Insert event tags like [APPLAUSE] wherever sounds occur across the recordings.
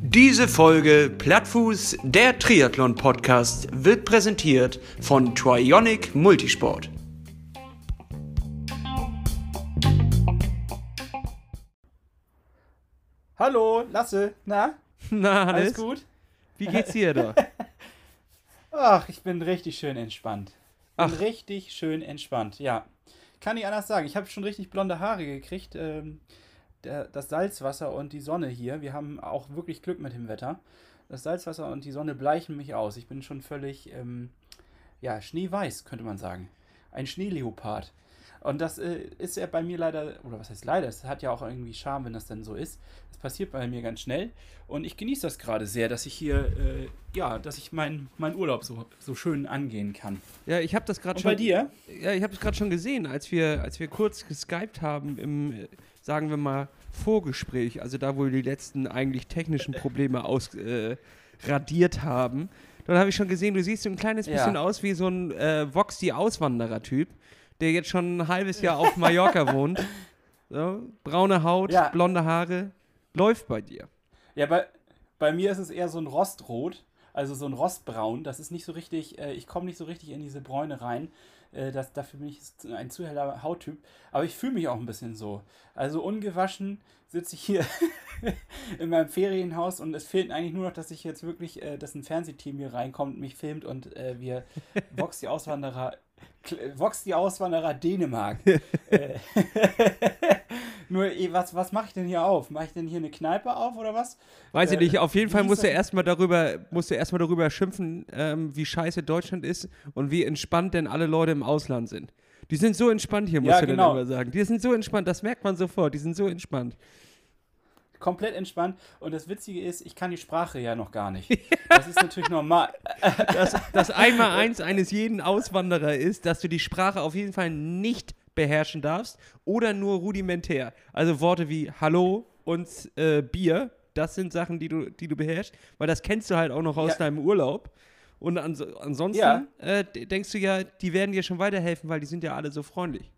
Diese Folge Plattfuß, der Triathlon-Podcast, wird präsentiert von Trionic Multisport. Hallo, Lasse, na? Na, Hannes, Alles gut? wie geht's dir da? [LAUGHS] Ach, ich bin richtig schön entspannt. Bin Ach. richtig schön entspannt, ja. Kann ich anders sagen. Ich habe schon richtig blonde Haare gekriegt. Ähm, der, das Salzwasser und die Sonne hier. Wir haben auch wirklich Glück mit dem Wetter. Das Salzwasser und die Sonne bleichen mich aus. Ich bin schon völlig, ähm, ja, schneeweiß, könnte man sagen. Ein Schneeleopard. Und das äh, ist ja bei mir leider, oder was heißt leider, es hat ja auch irgendwie Charme, wenn das dann so ist. Das passiert bei mir ganz schnell. Und ich genieße das gerade sehr, dass ich hier, äh, ja, dass ich meinen mein Urlaub so, so schön angehen kann. Ja, ich habe das gerade schon. bei dir? Ja, ich habe es gerade schon gesehen, als wir, als wir kurz geskypt haben im, äh, sagen wir mal, Vorgespräch, also da, wo wir die letzten eigentlich technischen Probleme aus, äh, haben. Dann habe ich schon gesehen, du siehst so ein kleines Ja. bisschen aus wie so ein äh, Vox die Auswanderer-Typ, der jetzt schon ein halbes Jahr auf Mallorca [LAUGHS] wohnt. So, braune Haut, Ja. blonde Haare. Läuft bei dir. Ja, bei, bei mir ist es eher so ein Rostrot, also so ein Rostbraun. Das ist nicht so richtig, äh, ich komme nicht so richtig in diese Bräune rein. Äh, das, dafür bin ich ein zu heller Hauttyp. Aber ich fühle mich auch ein bisschen so. Also ungewaschen sitze ich hier [LAUGHS] in meinem Ferienhaus und es fehlt eigentlich nur noch, dass ich jetzt wirklich, äh, dass ein Fernsehteam hier reinkommt, mich filmt und äh, wir [LAUGHS] Vox die Auswanderer, Vox die Auswanderer Dänemark. [LAUGHS] nur, eh, was, was mache ich denn hier auf? Mache ich denn hier eine Kneipe auf oder was? Weiß ich Äh, nicht, auf jeden Fall musst du erstmal darüber, musst du erstmal darüber schimpfen, ähm, wie scheiße Deutschland ist und wie entspannt denn alle Leute im Ausland sind. Die sind so entspannt hier, musst Ja, du genau. dann immer sagen. Die sind so entspannt, das merkt man sofort, die sind so entspannt. komplett entspannt. Und das Witzige ist, ich kann die Sprache ja noch gar nicht. Das ist natürlich normal. [LAUGHS] Das, das Einmaleins eines jeden Auswanderer ist, dass du die Sprache auf jeden Fall nicht beherrschen darfst oder nur rudimentär. Also Worte wie Hallo und äh, Bier, das sind Sachen, die du, die du beherrschst, weil das kennst du halt auch noch aus Ja. deinem Urlaub. Und ans ansonsten Ja. äh, denkst du ja, die werden dir schon weiterhelfen, weil die sind ja alle so freundlich.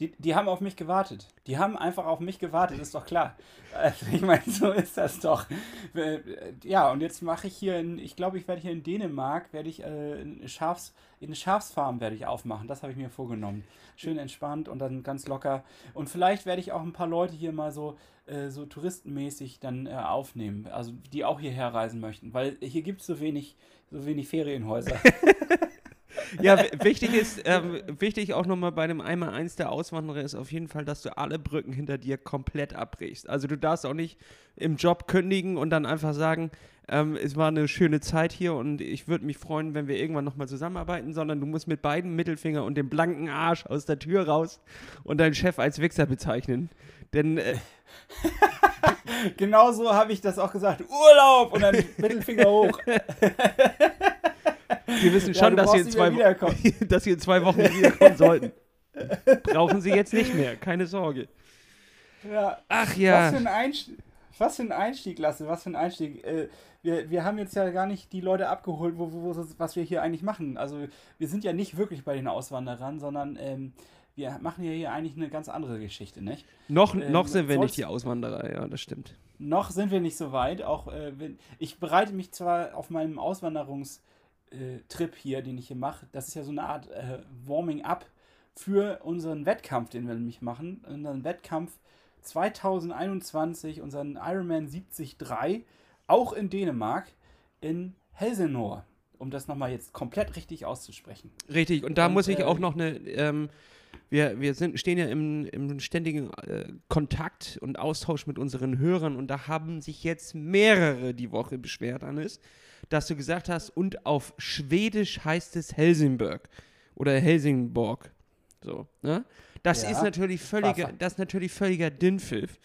Die, die haben auf mich gewartet. Die haben einfach auf mich gewartet, ist doch klar. Also, ich meine, so ist das doch. Äh, Ja, und jetzt mache ich hier, in, ich glaube, ich werde hier in Dänemark, werde ich äh, Schafs, eine Schafsfarm werde ich aufmachen. Das habe ich mir vorgenommen. Schön entspannt und dann ganz locker. Und vielleicht werde ich auch ein paar Leute hier mal so, äh, so touristenmäßig dann äh, aufnehmen. Also die auch hierher reisen möchten. Weil hier gibt es so wenig, so wenig Ferienhäuser. [LAUGHS] Ja, wichtig ist, ähm, wichtig auch nochmal bei dem einmal eins der Auswanderer ist auf jeden Fall, dass du alle Brücken hinter dir komplett abbrichst. Also du darfst auch nicht im Job kündigen und dann einfach sagen, ähm, es war eine schöne Zeit hier und ich würde mich freuen, wenn wir irgendwann nochmal zusammenarbeiten, sondern du musst mit beiden Mittelfinger und dem blanken Arsch aus der Tür raus und deinen Chef als Wichser bezeichnen. Denn äh, [LAUGHS] Genauso habe ich das auch gesagt. Urlaub! Und dann Mittelfinger hoch. [LAUGHS] wir wissen Ja, schon, du dass, in zwei [LAUGHS] dass sie in zwei Wochen wiederkommen [LAUGHS] sollten. Brauchen sie jetzt nicht mehr, keine Sorge. Ja. Ach Was, ja. für ein Einstieg, was für ein Einstieg, Lasse, was für ein Einstieg. Äh, wir, wir haben jetzt ja gar nicht die Leute abgeholt, wo, wo, wo, was wir hier eigentlich machen. Also wir sind ja nicht wirklich bei den Auswanderern, sondern ähm, wir machen ja hier eigentlich eine ganz andere Geschichte, nicht? Noch, Ähm, noch sind wir nicht die Auswanderer, ja, das stimmt. Noch sind wir nicht so weit. Auch äh, wenn, ich bereite mich zwar auf meinem Auswanderungstrip hier, den ich hier mache. Das ist ja so eine Art äh, Warming-up für unseren Wettkampf, den wir nämlich machen. Unseren Wettkampf 2021, unseren Ironman 73, auch in Dänemark, in Helsenor. Um das nochmal jetzt komplett richtig auszusprechen. Richtig, und da Und, muss ich äh, auch noch eine, ähm, wir, wir sind, stehen ja im, im ständigen äh, Kontakt und Austausch mit unseren Hörern und da haben sich jetzt mehrere die Woche beschwert, Hannes, dass du gesagt hast, und auf Schwedisch heißt es Helsingborg oder Helsingborg. So, ne? Das Ja. ist natürlich völliger, das ist natürlich völliger Dünnpfiff.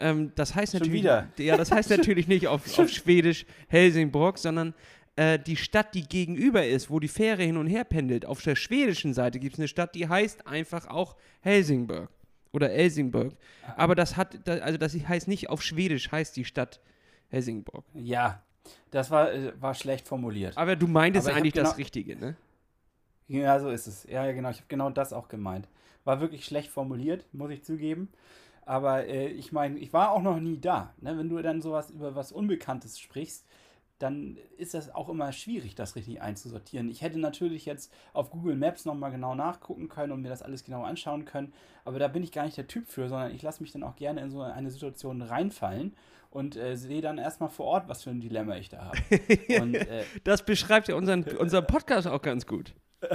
Ähm, das heißt Schon natürlich, wieder. ja, das heißt [LAUGHS] natürlich nicht auf, auf Schwedisch Helsingborg, sondern äh, die Stadt, die gegenüber ist, wo die Fähre hin und her pendelt, auf der schwedischen Seite gibt es eine Stadt, die heißt einfach auch Helsingborg oder Helsingborg. Aber das hat, also das heißt nicht auf Schwedisch heißt die Stadt Helsingborg. Ja, das war, äh, war schlecht formuliert. Aber du meintest Aber eigentlich das genau- Richtige, ne? Ja, so ist es. Ja, ja, genau. Ich habe genau das auch gemeint. War wirklich schlecht formuliert, muss ich zugeben. Aber äh, ich meine, ich war auch noch nie da. Ne? Wenn du dann sowas über was Unbekanntes sprichst, dann ist das auch immer schwierig, das richtig einzusortieren. Ich hätte natürlich jetzt auf Google Maps nochmal genau nachgucken können und mir das alles genau anschauen können, aber da bin ich gar nicht der Typ für, sondern ich lasse mich dann auch gerne in so eine Situation reinfallen und äh, sehe dann erstmal vor Ort, was für ein Dilemma ich da habe. [LAUGHS] Und, äh, das beschreibt ja unseren, unseren Podcast auch ganz gut. [LAUGHS]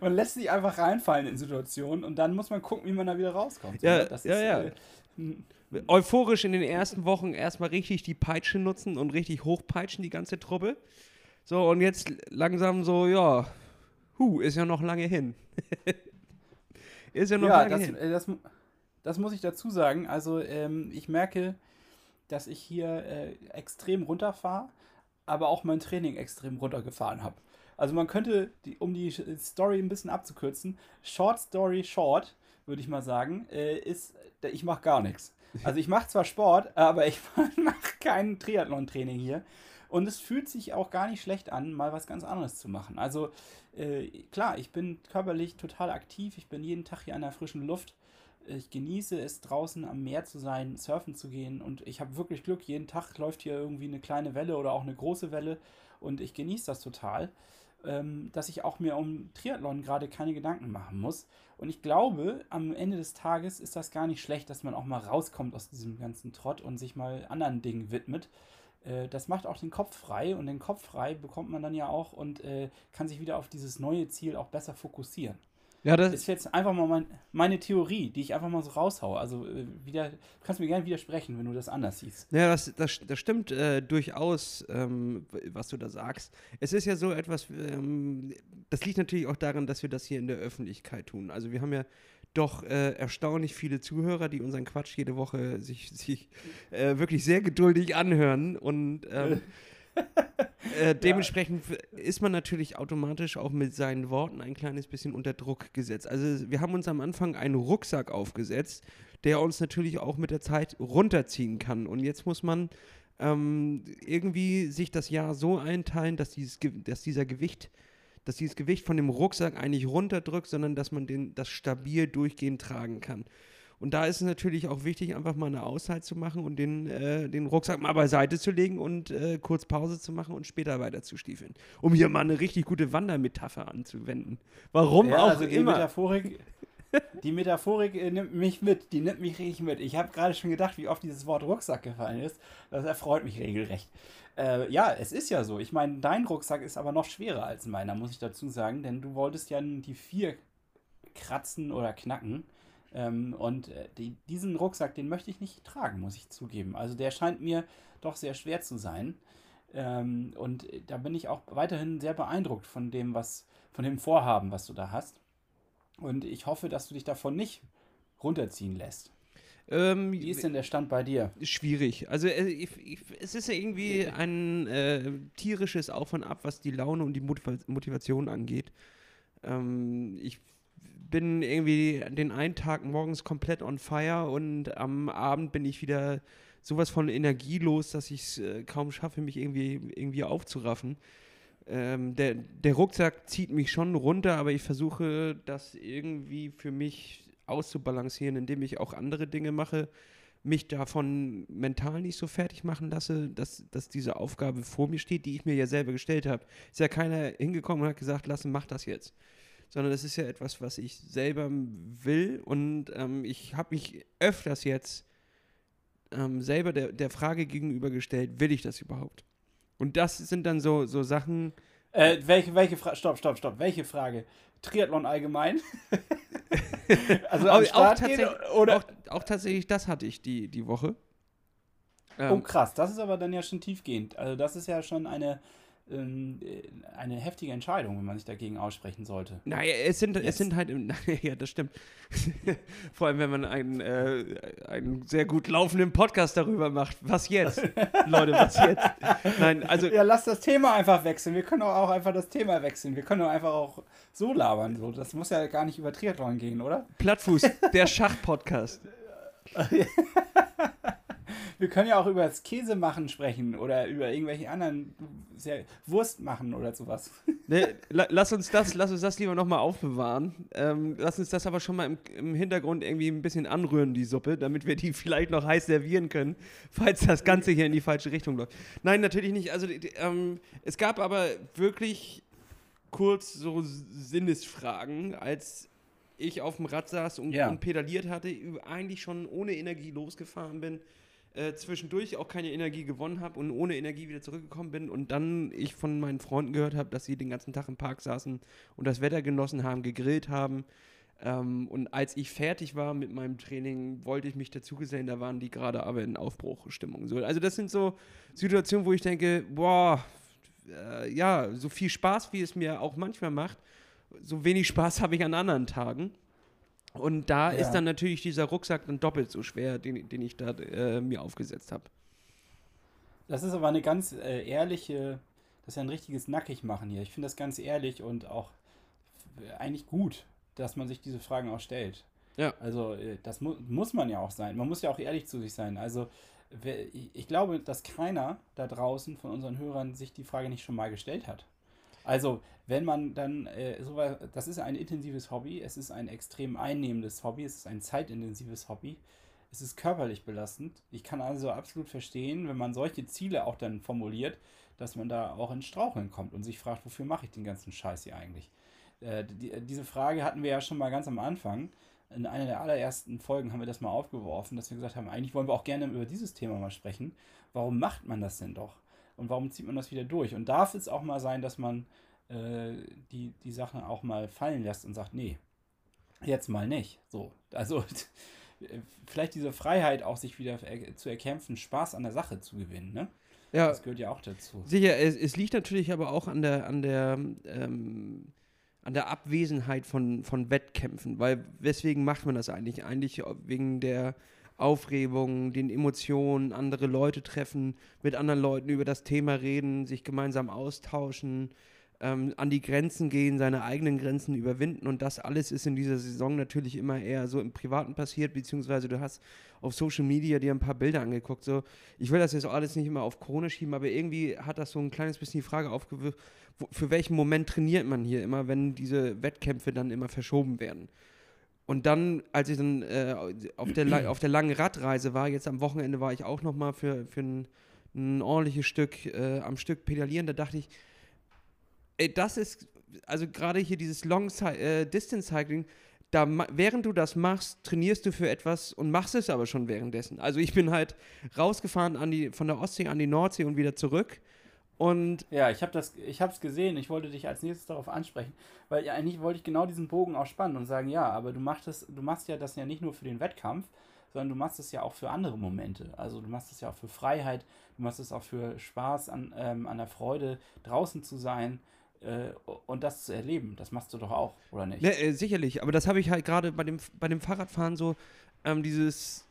man lässt sich einfach reinfallen in Situationen und dann muss man gucken, wie man da wieder rauskommt. Ja, das ja, ist, ja. Äh, hm. Euphorisch in den ersten Wochen erstmal richtig die Peitsche nutzen und richtig hochpeitschen, die ganze Truppe. So, und jetzt langsam so, ja, hu, ist ja noch lange hin. [LAUGHS] ist ja noch ja, lange das, hin. Äh, das, das, muss ich dazu sagen. Also, ähm, ich merke, dass ich hier äh, extrem runterfahre, aber auch mein Training extrem runtergefahren habe. Also man könnte, die, um die Story ein bisschen abzukürzen, Short Story Short, würde ich mal sagen, äh, ist, ich mache gar nichts. Also ich mache zwar Sport, [LAUGHS] aber ich [LAUGHS] mache kein Triathlon-Training hier. Und es fühlt sich auch gar nicht schlecht an, mal was ganz anderes zu machen. Also äh, klar, ich bin körperlich total aktiv. Ich bin jeden Tag hier an der frischen Luft. Ich genieße es, draußen am Meer zu sein, surfen zu gehen. Und ich habe wirklich Glück. Jeden Tag läuft hier irgendwie eine kleine Welle oder auch eine große Welle. Und ich genieße das total ähm, dass ich auch mir um Triathlon gerade keine Gedanken machen muss. Und ich glaube, am Ende des Tages ist das gar nicht schlecht, dass man auch mal rauskommt aus diesem ganzen Trott und sich mal anderen Dingen widmet. Äh, das macht auch den Kopf frei und den Kopf frei bekommt man dann ja auch und äh, kann sich wieder auf dieses neue Ziel auch besser fokussieren. Ja, das ist jetzt einfach mal mein, meine Theorie, die ich einfach mal so raushaue. Also äh, wieder, du kannst mir gerne widersprechen, wenn du das anders siehst. Ja, das, das, das stimmt äh, durchaus, ähm, was du da sagst. Es ist ja so etwas, ähm, das liegt natürlich auch daran, dass wir das hier in der Öffentlichkeit tun. Also wir haben ja doch äh, erstaunlich viele Zuhörer, die unseren Quatsch jede Woche sich, sich äh, wirklich sehr geduldig anhören und ähm, [LAUGHS] [LAUGHS] äh, dementsprechend ja. ist man natürlich automatisch auch mit seinen Worten ein kleines bisschen unter Druck gesetzt. Also wir haben uns am Anfang einen Rucksack aufgesetzt, der uns natürlich auch mit der Zeit runterziehen kann. Und jetzt muss man ähm, irgendwie sich das Jahr so einteilen, dass, dieses, dass dieser Gewicht dass dieses Gewicht von dem Rucksack eigentlich runterdrückt, sondern dass man den, das stabil durchgehend tragen kann. Und da ist es natürlich auch wichtig, einfach mal eine Auszeit zu machen und den, äh, den Rucksack mal beiseite zu legen und äh, kurz Pause zu machen und später weiter zu stiefeln. Um hier mal eine richtig gute Wandermetapher anzuwenden. Warum ja, auch also die immer. Metaphorik, [LAUGHS] die Metaphorik äh, nimmt mich mit, die nimmt mich richtig mit. Ich habe gerade schon gedacht, wie oft dieses Wort Rucksack gefallen ist. Das erfreut mich regelrecht. Äh, ja, es ist ja so. Ich meine, dein Rucksack ist aber noch schwerer als meiner, muss ich dazu sagen, denn du wolltest ja die vier kratzen oder knacken. Ähm, und äh, die, diesen Rucksack, den möchte ich nicht tragen, muss ich zugeben. Also der scheint mir doch sehr schwer zu sein. Ähm, und äh, da bin ich auch weiterhin sehr beeindruckt von dem, was, von dem Vorhaben, was du da hast. Und ich hoffe, dass du dich davon nicht runterziehen lässt. Ähm, Wie ist denn der Stand bei dir? Schwierig. Also äh, ich, ich, es ist ja irgendwie ein äh, tierisches Auf und Ab, was die Laune und die Motivation angeht. Ähm, ich bin irgendwie den einen Tag morgens komplett on fire und am Abend bin ich wieder sowas von energielos, dass ich es äh, kaum schaffe, mich irgendwie, irgendwie aufzuraffen. Ähm, der, der Rucksack zieht mich schon runter, aber ich versuche das irgendwie für mich auszubalancieren, indem ich auch andere Dinge mache, mich davon mental nicht so fertig machen lasse, dass, dass diese Aufgabe vor mir steht, die ich mir ja selber gestellt habe. Ist ja keiner hingekommen und hat gesagt, lassen, mach das jetzt sondern es ist ja etwas, was ich selber will und ähm, ich habe mich öfters jetzt ähm, selber der, der Frage gegenübergestellt, will ich das überhaupt? Und das sind dann so, so Sachen. Äh, welche, welche Frage? Stopp, stopp, stopp. Welche Frage? Triathlon allgemein? [LAUGHS] also am auch, tatsächlich, oder? Auch, auch, tatsächlich, das hatte ich die, die Woche. oh, krass. Das ist aber dann ja schon tiefgehend. Also, das ist ja schon eine ähm, eine heftige Entscheidung, wenn man sich dagegen aussprechen sollte. Naja, es sind, es sind halt, [LAUGHS] ja, das stimmt. [LAUGHS] Vor allem, wenn man einen, äh, einen sehr gut laufenden Podcast darüber macht. Was jetzt? [LAUGHS] Leute, was jetzt? Nein, also. Ja, lass das Thema einfach wechseln. Wir können auch einfach das Thema wechseln. Wir können auch einfach auch so labern. So. Das muss ja gar nicht über Triathlon gehen, oder? Plattfuß, der Schach-Podcast. Wir können ja auch über das Käsemachen sprechen oder über irgendwelche anderen Wurst machen oder sowas. [LAUGHS] Nee, la, lass uns das, lass uns das lieber nochmal aufbewahren. Ähm, lass uns das aber schon mal im, im, Hintergrund irgendwie ein bisschen anrühren, die Suppe, damit wir die [LAUGHS] vielleicht noch heiß servieren können, falls das Ganze hier in die falsche Richtung läuft. Nein, natürlich nicht. Also ähm, es gab aber wirklich kurz so Sinnesfragen, als ich auf dem Rad saß und, ja. und pedaliert hatte, eigentlich schon ohne Energie losgefahren bin, äh, zwischendurch auch keine Energie gewonnen habe und ohne Energie wieder zurückgekommen bin und dann ich von meinen Freunden gehört habe, dass sie den ganzen Tag im Park saßen und das Wetter genossen haben, gegrillt haben. Ähm, und als ich fertig war mit meinem Training, wollte ich mich dazugesellen, da waren die gerade aber in Aufbruchstimmung. So, also das sind so Situationen, wo ich denke, boah, äh, ja, so viel Spaß, wie es mir auch manchmal macht, so wenig Spaß [LAUGHS] habe ich an anderen Tagen. Und da ja. ist dann natürlich dieser Rucksack dann doppelt so schwer, den, den ich da äh, mir aufgesetzt habe. Das ist aber eine ganz äh, ehrliche, das ist ja ein richtiges Nackigmachen hier. Ich finde das ganz ehrlich und auch eigentlich gut, dass man sich diese Fragen auch stellt. Ja. Also äh, das mu muss man ja auch sein. Man muss ja auch ehrlich zu sich sein. Also ich glaube, dass keiner da draußen von unseren Hörern sich die Frage nicht schon mal gestellt hat. Also, wenn man dann, äh, so, das ist ein intensives Hobby, es ist ein extrem einnehmendes Hobby, es ist ein zeitintensives Hobby, es ist körperlich belastend. Ich kann also absolut verstehen, wenn man solche Ziele auch dann formuliert, dass man da auch ins Straucheln kommt und sich fragt, wofür mache ich den ganzen Scheiß hier eigentlich? Äh, die, diese Frage hatten wir ja schon mal ganz am Anfang. In einer der allerersten Folgen haben wir das mal aufgeworfen, dass wir gesagt haben, eigentlich wollen wir auch gerne über dieses Thema mal sprechen. Warum macht man das denn doch? Und warum zieht man das wieder durch? Und darf es auch mal sein, dass man äh, die, die Sachen auch mal fallen lässt und sagt, nee, jetzt mal nicht. So, also [LAUGHS] vielleicht diese Freiheit auch sich wieder zu erkämpfen, Spaß an der Sache zu gewinnen, ne? Ja. Das gehört ja auch dazu. Sicher, es, es liegt natürlich aber auch an der, an der, ähm, an der Abwesenheit von, von Wettkämpfen, weil weswegen macht man das eigentlich? Eigentlich wegen der Aufregung, den Emotionen, andere Leute treffen, mit anderen Leuten über das Thema reden, sich gemeinsam austauschen, ähm, an die Grenzen gehen, seine eigenen Grenzen überwinden und das alles ist in dieser Saison natürlich immer eher so im Privaten passiert, beziehungsweise du hast auf Social Media dir ein paar Bilder angeguckt. So, ich will das jetzt alles nicht immer auf Corona schieben, aber irgendwie hat das so ein kleines bisschen die Frage aufgewirft, für welchen Moment trainiert man hier immer, wenn diese Wettkämpfe dann immer verschoben werden. Und dann, als ich dann äh, auf, der, auf der langen Radreise war, jetzt am Wochenende war ich auch noch mal für, für ein, ein ordentliches Stück äh, am Stück pedalieren, da dachte ich, ey, das ist, also gerade hier dieses Long äh, Distance Cycling, da, während du das machst, trainierst du für etwas und machst es aber schon währenddessen. Also ich bin halt rausgefahren an die, von der Ostsee an die Nordsee und wieder zurück und ja, ich habe das, ich habe es gesehen. Ich wollte dich als nächstes darauf ansprechen, weil ja, eigentlich wollte ich genau diesen Bogen auch spannen und sagen, ja, aber du machst das, du machst ja das ja nicht nur für den Wettkampf, sondern du machst es ja auch für andere Momente. Also du machst es ja auch für Freiheit, du machst es auch für Spaß an, ähm, an der Freude, draußen zu sein äh, und das zu erleben. Das machst du doch auch, oder nicht? Ja, äh, sicherlich, aber das habe ich halt gerade bei dem, bei dem Fahrradfahren so, ähm, dieses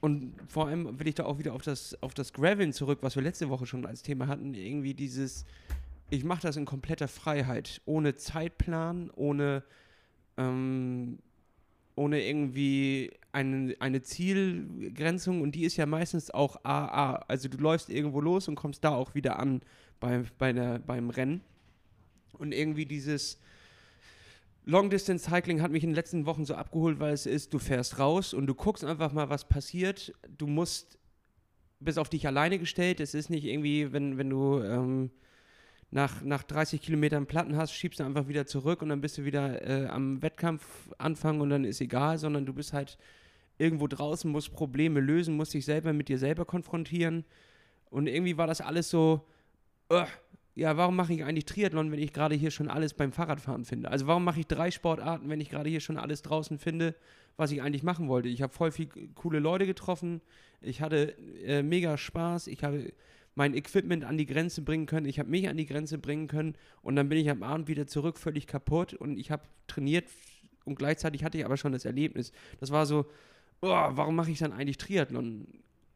und vor allem will ich da auch wieder auf das, auf das Graveln zurück, was wir letzte Woche schon als Thema hatten. Irgendwie dieses, ich mache das in kompletter Freiheit, ohne Zeitplan, ohne, ähm, ohne irgendwie eine, eine Zielgrenzung. Und die ist ja meistens auch AA. Also du läufst irgendwo los und kommst da auch wieder an bei, bei der, beim Rennen. Und irgendwie dieses, Long Distance Cycling hat mich in den letzten Wochen so abgeholt, weil es ist, du fährst raus und du guckst einfach mal, was passiert. Du musst, bist auf dich alleine gestellt. Es ist nicht irgendwie, wenn, wenn du ähm, nach, nach 30 Kilometern Platten hast, schiebst du einfach wieder zurück und dann bist du wieder äh, am Wettkampf anfangen und dann ist egal, sondern du bist halt irgendwo draußen, musst Probleme lösen, musst dich selber mit dir selber konfrontieren. Und irgendwie war das alles so, uh, ja, warum mache ich eigentlich Triathlon, wenn ich gerade hier schon alles beim Fahrradfahren finde? Also warum mache ich drei Sportarten, wenn ich gerade hier schon alles draußen finde, was ich eigentlich machen wollte? Ich habe voll viel coole Leute getroffen, ich hatte äh, mega Spaß, ich habe mein Equipment an die Grenze bringen können, ich habe mich an die Grenze bringen können und dann bin ich am Abend wieder zurück, völlig kaputt und ich habe trainiert und gleichzeitig hatte ich aber schon das Erlebnis. Das war so, oh, warum mache ich dann eigentlich Triathlon?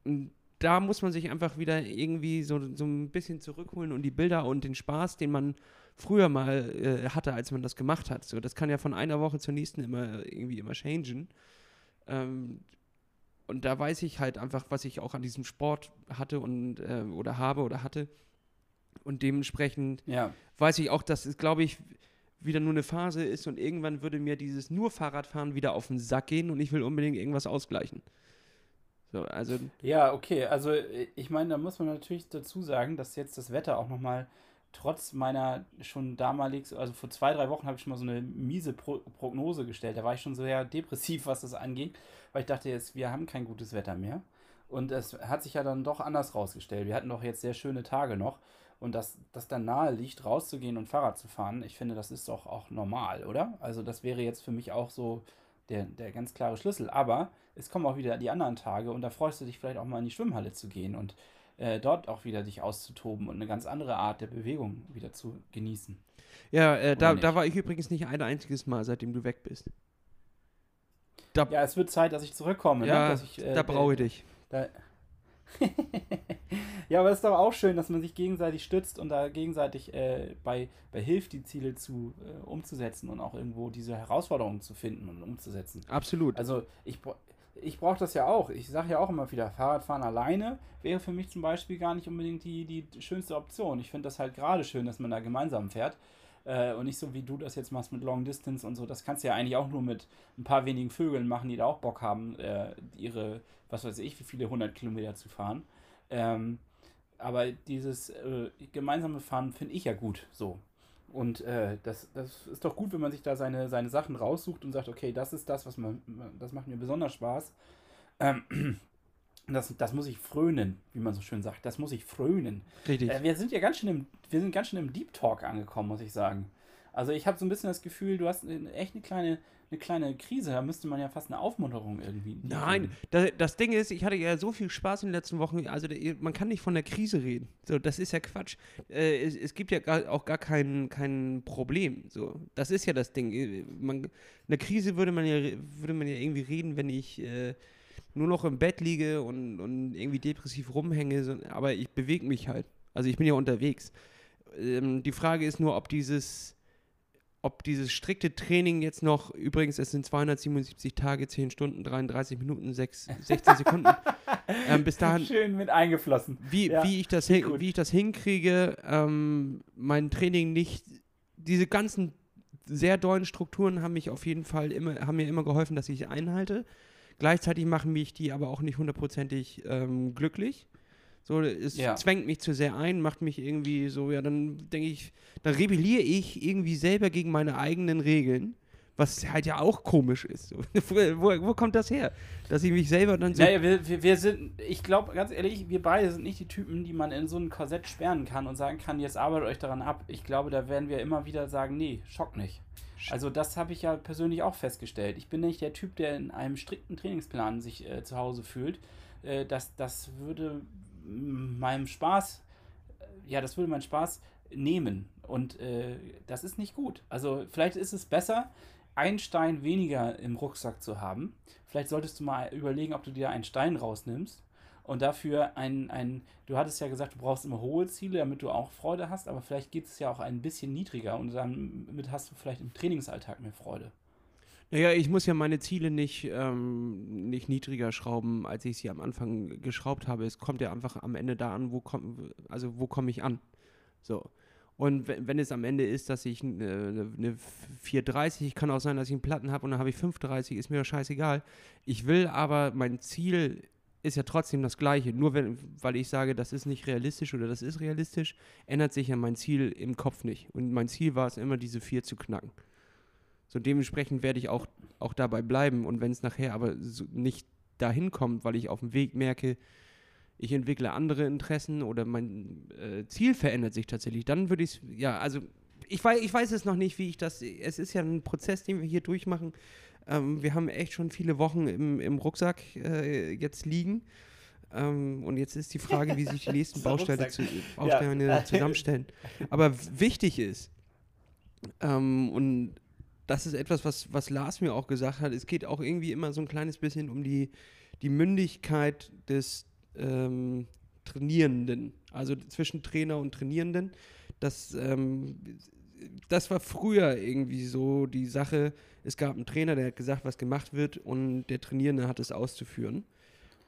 Und da muss man sich einfach wieder irgendwie so, so ein bisschen zurückholen und die Bilder und den Spaß, den man früher mal äh, hatte, als man das gemacht hat. So, das kann ja von einer Woche zur nächsten immer irgendwie immer changen. Ähm, und da weiß ich halt einfach, was ich auch an diesem Sport hatte und äh, oder habe oder hatte. Und dementsprechend Ja. weiß ich auch, dass es, glaube ich, wieder nur eine Phase ist und irgendwann würde mir dieses nur Fahrradfahren wieder auf den Sack gehen und ich will unbedingt irgendwas ausgleichen. So, also, Ja, okay. Also äh, ich meine, da muss man natürlich dazu sagen, dass jetzt das Wetter auch nochmal trotz meiner schon damalig, also vor zwei, drei Wochen habe ich schon mal so eine miese Pro Prognose gestellt. Da war ich schon sehr [LAUGHS] depressiv, was das angeht, weil ich dachte jetzt, wir haben kein gutes Wetter mehr. Und es hat sich ja dann doch anders rausgestellt. Wir hatten doch jetzt sehr schöne Tage noch. Und dass das dann nahe liegt, rauszugehen und Fahrrad zu fahren, ich finde, das ist doch auch normal, oder? Also das wäre jetzt für mich auch so der, der ganz klare Schlüssel. Aber es kommen auch wieder die anderen Tage und da freust du dich vielleicht auch mal in die Schwimmhalle zu gehen und äh, dort auch wieder dich auszutoben und eine ganz andere Art der Bewegung wieder zu genießen. ja, äh, da, da war ich übrigens nicht ein einziges Mal, seitdem du weg bist. Da, Ja, es wird Zeit, dass ich zurückkomme. ja, ne? ich, äh, da brauche ich dich. Da [LAUGHS] ja, aber es ist doch auch schön, dass man sich gegenseitig stützt und da gegenseitig äh, bei, bei hilft, die Ziele zu, äh, umzusetzen und auch irgendwo diese Herausforderungen zu finden und umzusetzen. Absolut. Also ich, ich brauche das ja auch. Ich sage ja auch immer wieder, Fahrradfahren alleine wäre für mich zum Beispiel gar nicht unbedingt die, die schönste Option. Ich finde das halt gerade schön, dass man da gemeinsam fährt. Äh, und nicht so wie du das jetzt machst mit Long Distance und so. Das kannst du ja eigentlich auch nur mit ein paar wenigen Vögeln machen, die da auch Bock haben, äh, ihre, was weiß ich, wie viele hundert Kilometer zu fahren. Ähm, aber dieses äh, gemeinsame Fahren finde ich ja gut so. Und äh, das, das ist doch gut, wenn man sich da seine, seine Sachen raussucht und sagt, okay, das ist das, was man, das macht mir besonders Spaß. Ähm, das, das muss ich frönen, wie man so schön sagt. Das muss ich frönen. Richtig. Äh, wir sind ja ganz schön im, wir sind ganz schön im Deep Talk angekommen, muss ich sagen. Also ich habe so ein bisschen das Gefühl, du hast eine- echt eine kleine, eine kleine Krise. Da müsste man ja fast eine Aufmunterung irgendwie. Nein, da, das Ding ist, ich hatte ja so viel Spaß in den letzten Wochen, also man kann nicht von der Krise reden. So, das ist ja Quatsch. Äh, es, es gibt ja gar, auch gar kein, kein Problem. So, das ist ja das Ding. Äh, Man, eine Krise würde man ja würde man ja irgendwie reden, wenn ich äh, nur noch im Bett liege und, und irgendwie depressiv rumhänge, aber ich bewege mich halt. Also ich bin ja unterwegs. Ähm, die Frage ist nur, ob dieses ob dieses strikte Training jetzt noch, übrigens, es sind 277 Tage, 10 Stunden, 33 Minuten, 6, 16 Sekunden, [LAUGHS] ähm, bis dahin, Schön mit eingeflossen. wie, Ja, wie, ich das hin, wie ich das hinkriege, ähm, mein Training nicht, diese ganzen sehr dollen Strukturen haben mich auf jeden Fall immer, haben mir immer geholfen, dass ich sie einhalte. Gleichzeitig machen mich die aber auch nicht hundertprozentig ähm, glücklich. So, es Ja. zwängt mich zu sehr ein, macht mich irgendwie so, ja, dann denke ich, dann rebelliere ich irgendwie selber gegen meine eigenen Regeln, was halt ja auch komisch ist. [LAUGHS] Wo, wo kommt das her? Dass ich mich selber dann so. Naja, wir, wir, wir sind, ich glaube, ganz ehrlich, wir beide sind nicht die Typen, die man in so ein Korsett sperren kann und sagen kann, jetzt arbeitet euch daran ab. Ich glaube, da werden wir immer wieder sagen, nee, schock nicht. Also das habe ich ja persönlich auch festgestellt. Ich bin nicht der Typ, der in einem strikten Trainingsplan sich äh, zu Hause fühlt. Äh, das, das würde meinem Spaß, ja, das würde meinen Spaß nehmen. Und äh, das ist nicht gut. Also vielleicht ist es besser, einen Stein weniger im Rucksack zu haben. Vielleicht solltest du mal überlegen, ob du dir einen Stein rausnimmst und dafür ein, ein, du hattest ja gesagt, du brauchst immer hohe Ziele, damit du auch Freude hast, aber vielleicht geht es ja auch ein bisschen niedriger und damit hast du vielleicht im Trainingsalltag mehr Freude. Naja, ich muss ja meine Ziele nicht, ähm, nicht niedriger schrauben, als ich sie am Anfang geschraubt habe. Es kommt ja einfach am Ende da an, wo komm, also wo komme ich an. So. Und wenn, wenn es am Ende ist, dass ich eine, eine 430, kann auch sein, dass ich einen Platten habe und dann habe ich 530, ist mir ja scheißegal. Ich will aber, mein Ziel ist ja trotzdem das gleiche. Nur wenn, weil ich sage, das ist nicht realistisch oder das ist realistisch, ändert sich ja mein Ziel im Kopf nicht. Und mein Ziel war es immer, diese 4 zu knacken. So dementsprechend werde ich auch, auch dabei bleiben. Und wenn es nachher aber so nicht dahin kommt, weil ich auf dem Weg merke, ich entwickle andere Interessen oder mein äh, Ziel verändert sich tatsächlich, dann würde ich es, ja, also ich weiß, ich weiß es noch nicht, wie ich das, es ist ja ein Prozess, den wir hier durchmachen. Ähm, wir haben echt schon viele Wochen im, im Rucksack äh, jetzt liegen. Ähm, und jetzt ist die Frage, wie sich die nächsten [LAUGHS] Bausteine, zu, Rucksack. Bausteine Ja. [LAUGHS] zusammenstellen. Aber wichtig ist, ähm, und das ist etwas, was, was Lars mir auch gesagt hat, es geht auch irgendwie immer so ein kleines bisschen um die, die Mündigkeit des ähm, Trainierenden, also zwischen Trainer und Trainierenden. Das, ähm, das war früher irgendwie so die Sache, es gab einen Trainer, der hat gesagt, was gemacht wird und der Trainierende hat es auszuführen.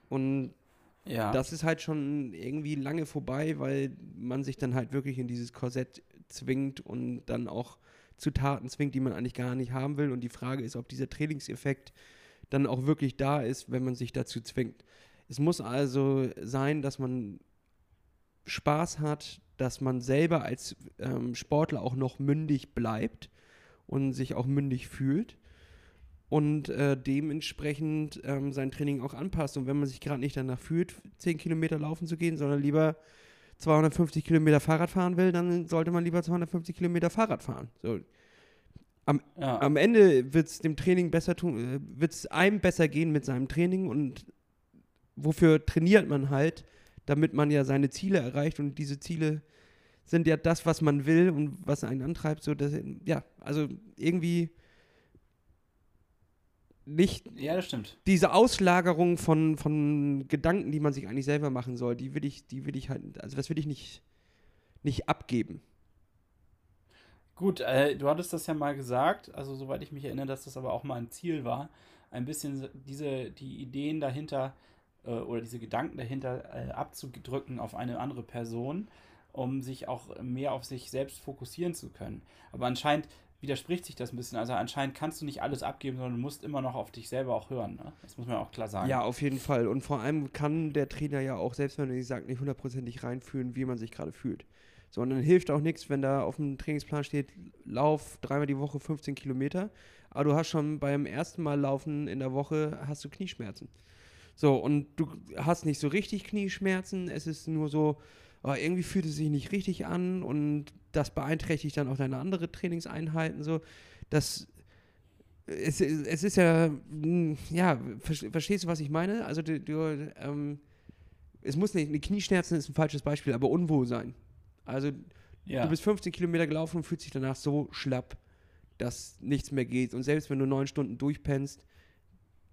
Und Ja. das ist halt schon irgendwie lange vorbei, weil man sich dann halt wirklich in dieses Korsett zwingt und dann auch zu Taten zwingt, die man eigentlich gar nicht haben will. Und die Frage ist, ob dieser Trainingseffekt dann auch wirklich da ist, wenn man sich dazu zwingt. Es muss also sein, dass man Spaß hat, dass man selber als ähm, Sportler auch noch mündig bleibt und sich auch mündig fühlt und äh, dementsprechend ähm, sein Training auch anpasst. Und wenn man sich gerade nicht danach fühlt, 10 Kilometer laufen zu gehen, sondern lieber 250 Kilometer Fahrrad fahren will, dann sollte man lieber 250 Kilometer Fahrrad fahren. So. ja. Am Ende wird es dem Training besser tun, äh, wird es einem besser gehen mit seinem Training und wofür trainiert man halt, damit man ja seine Ziele erreicht und diese Ziele sind ja das, was man will und was einen antreibt. So, dass, ja, also irgendwie nicht ja, das stimmt. diese Auslagerung von, von Gedanken, die man sich eigentlich selber machen soll, die will ich, die will ich halt, also das will ich nicht, nicht abgeben. Gut, äh, du hattest das ja mal gesagt, also soweit ich mich erinnere, dass das aber auch mal ein Ziel war, ein bisschen diese, die Ideen dahinter äh, oder diese Gedanken dahinter äh, abzudrücken auf eine andere Person, um sich auch mehr auf sich selbst fokussieren zu können. Aber anscheinend widerspricht sich das ein bisschen. Also anscheinend kannst du nicht alles abgeben, sondern musst immer noch auf dich selber auch hören. Ne? Das muss man auch klar sagen. Ja, auf jeden Fall. Und vor allem kann der Trainer ja auch, selbst wenn er nicht sagt, nicht hundertprozentig reinfühlen, wie man sich gerade fühlt. Sondern hilft auch nichts, wenn da auf dem Trainingsplan steht, lauf dreimal die Woche 15 Kilometer, aber du hast schon beim ersten Mal laufen in der Woche, hast du Knieschmerzen. So, und du hast nicht so richtig Knieschmerzen, es ist nur so, oh, irgendwie fühlt es sich nicht richtig an und das beeinträchtigt dann auch deine andere Trainingseinheiten so. Das es, es ist ja, mm, ja, ver- verstehst du, was ich meine? Also du, du ähm, es muss nicht, eine Knieschmerzen ist ein falsches Beispiel, aber Unwohlsein. Also ja. du bist 15 Kilometer gelaufen und fühlst dich danach so schlapp, dass nichts mehr geht. Und selbst wenn du neun Stunden durchpennst,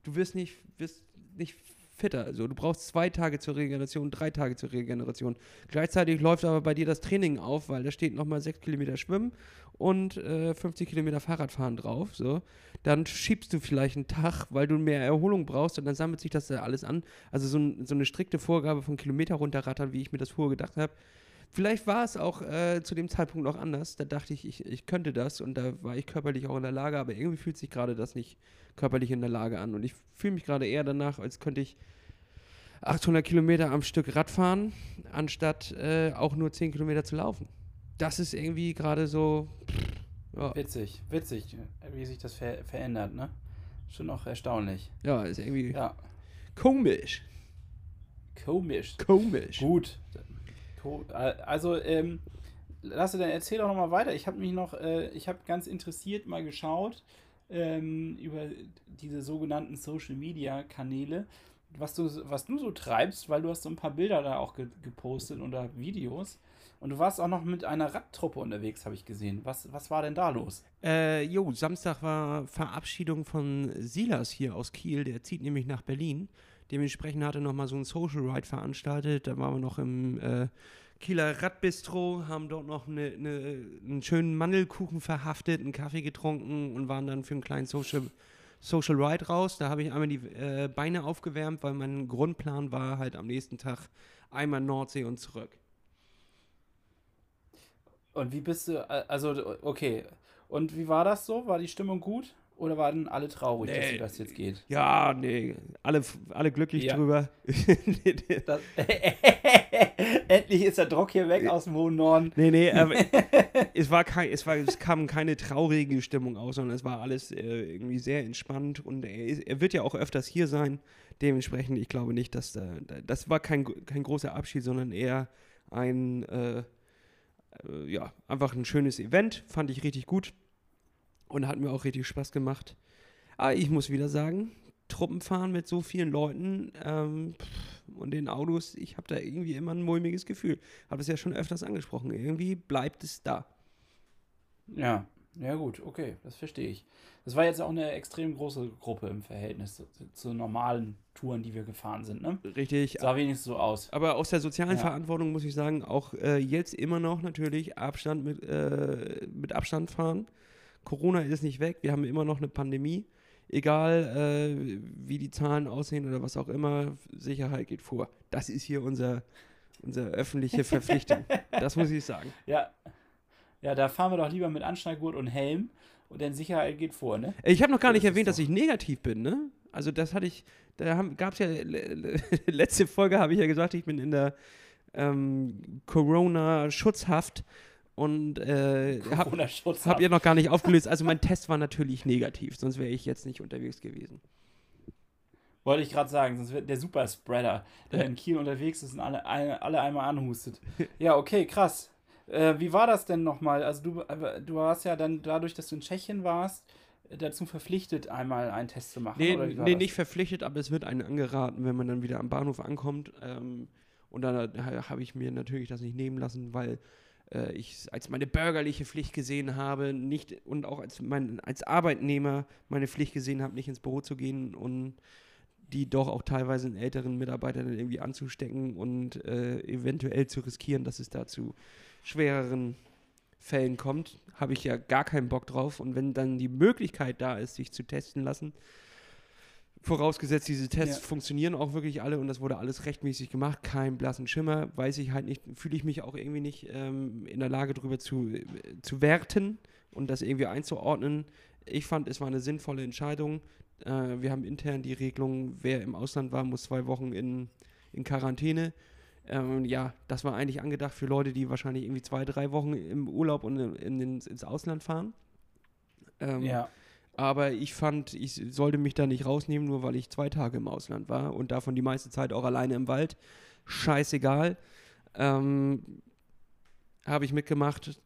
du wirst nicht, wirst nicht fitter. Also du brauchst zwei Tage zur Regeneration, drei Tage zur Regeneration. Gleichzeitig läuft aber bei dir das Training auf, weil da steht nochmal sechs Kilometer Schwimmen und äh, 50 Kilometer Fahrradfahren drauf. So. Dann schiebst du vielleicht einen Tag, weil du mehr Erholung brauchst und dann sammelt sich das da alles an. Also so, so eine strikte Vorgabe von Kilometer runterrattern, wie ich mir das vorher gedacht habe. Vielleicht war es auch äh, zu dem Zeitpunkt noch anders. Da dachte ich, ich, ich könnte das und da war ich körperlich auch in der Lage, aber irgendwie fühlt sich gerade das nicht körperlich in der Lage an. Und ich fühle mich gerade eher danach, als könnte ich 800 Kilometer am Stück Rad fahren, anstatt äh, auch nur 10 Kilometer zu laufen. Das ist irgendwie gerade so. Ja, Witzig, witzig, wie sich das ver verändert, ne? Schon auch erstaunlich. ja, ist irgendwie Ja, komisch. komisch. Komisch. Gut. Äh, Also, ähm, Lasse, dann erzähl doch noch mal weiter. Ich habe mich noch, äh, ich habe ganz interessiert mal geschaut ähm, über diese sogenannten Social Media Kanäle, was du, was du so treibst, weil du hast so ein paar Bilder da auch ge gepostet oder Videos. Und du warst auch noch mit einer Radtruppe unterwegs, habe ich gesehen. Was, was war denn da los? Äh, jo, Samstag war Verabschiedung von Silas hier aus Kiel. Der zieht nämlich nach Berlin. Dementsprechend hat er nochmal so ein Social Ride veranstaltet. Da waren wir noch im äh, Kieler Radbistro, haben dort noch eine, eine, einen schönen Mandelkuchen verhaftet, einen Kaffee getrunken und waren dann für einen kleinen Social, Social Ride raus. Da habe ich einmal die äh, Beine aufgewärmt, weil mein Grundplan war halt am nächsten Tag einmal Nordsee und zurück. Und wie bist du, also, okay. Und wie war das so? War die Stimmung gut? Oder waren alle traurig, dass Nee. das jetzt geht? Ja, nee, alle, alle glücklich Ja. drüber. [LAUGHS] Das [LAUGHS] Endlich ist der Druck hier weg aus dem hohen Norden. Nee, nee, aber [LAUGHS] es, war kein, es, war, es kam keine traurige Stimmung aus, sondern es war alles äh, irgendwie sehr entspannt und er, ist, er wird ja auch öfters hier sein. Dementsprechend, ich glaube nicht, dass da, da- das war kein, kein großer Abschied, sondern eher ein, äh, äh, ja, einfach ein schönes Event. Fand ich richtig gut und hat mir auch richtig Spaß gemacht. Aber ich muss wieder sagen, Truppenfahren mit so vielen Leuten ähm, und den Autos, ich habe da irgendwie immer ein mulmiges Gefühl. Habe es ja schon öfters angesprochen. Irgendwie bleibt es da. Ja, ja gut, okay, das verstehe ich. Das war jetzt auch eine extrem große Gruppe im Verhältnis zu, zu normalen Touren, die wir gefahren sind, ne? Richtig. Sah wenigstens so aus. Aber aus der sozialen Ja. Verantwortung muss ich sagen, auch äh, jetzt immer noch natürlich Abstand mit, äh, mit Abstand fahren. Corona ist nicht weg, wir haben immer noch eine Pandemie. egal äh, wie die Zahlen aussehen oder was auch immer, Sicherheit geht vor. Das ist hier unser, unsere öffentliche Verpflichtung. [LAUGHS] das muss ich sagen. Ja. Ja, da fahren wir doch lieber mit Anschnallgurt und Helm und denn Sicherheit geht vor, ne? Ich habe noch gar nicht es erwähnt, dass ich negativ bin, ne? Also das hatte ich, da gab es ja, [LAUGHS] letzte Folge habe ich ja gesagt, ich bin in der ähm, Corona-Schutzhaft und äh, hab ihr noch gar nicht aufgelöst. Also mein Test war natürlich negativ, sonst wäre ich jetzt nicht unterwegs gewesen. Wollte ich gerade sagen, sonst wird der Superspreader, der in Kiel unterwegs ist und alle, alle, einmal anhustet. [LAUGHS] Ja, okay, krass. Äh, wie war das denn nochmal? Also du, aber du warst ja dann dadurch, dass du in Tschechien warst, äh, dazu verpflichtet, einmal einen Test zu machen. Nee, nee nicht verpflichtet, aber es wird einem angeraten, wenn man dann wieder am Bahnhof ankommt. Ähm, und dann äh, habe ich mir natürlich das nicht nehmen lassen, weil äh, ich als meine bürgerliche Pflicht gesehen habe, nicht und auch als, mein, als Arbeitnehmer meine Pflicht gesehen habe, nicht ins Büro zu gehen und die doch auch teilweise einen älteren Mitarbeiter dann irgendwie anzustecken und äh, eventuell zu riskieren, dass es da zu schwereren Fällen kommt, habe ich ja gar keinen Bock drauf. Und wenn dann die Möglichkeit da ist, sich zu testen lassen, vorausgesetzt, diese Tests Ja. funktionieren auch wirklich alle und das wurde alles rechtmäßig gemacht, kein blassen Schimmer, weiß ich halt nicht, fühle ich mich auch irgendwie nicht ähm, in der Lage, darüber zu, äh, zu werten und das irgendwie einzuordnen. Ich fand, es war eine sinnvolle Entscheidung. Äh, wir haben intern die Regelung, wer im Ausland war, muss zwei Wochen in, in Quarantäne. Ähm, ja, das war eigentlich angedacht für Leute, die wahrscheinlich irgendwie zwei, drei Wochen im Urlaub und in, in, ins, Ausland fahren. Ähm, Ja, aber ich fand, ich sollte mich da nicht rausnehmen, nur weil ich zwei Tage im Ausland war und davon die meiste Zeit auch alleine im Wald. Scheißegal. Ähm, Habe ich mitgemacht.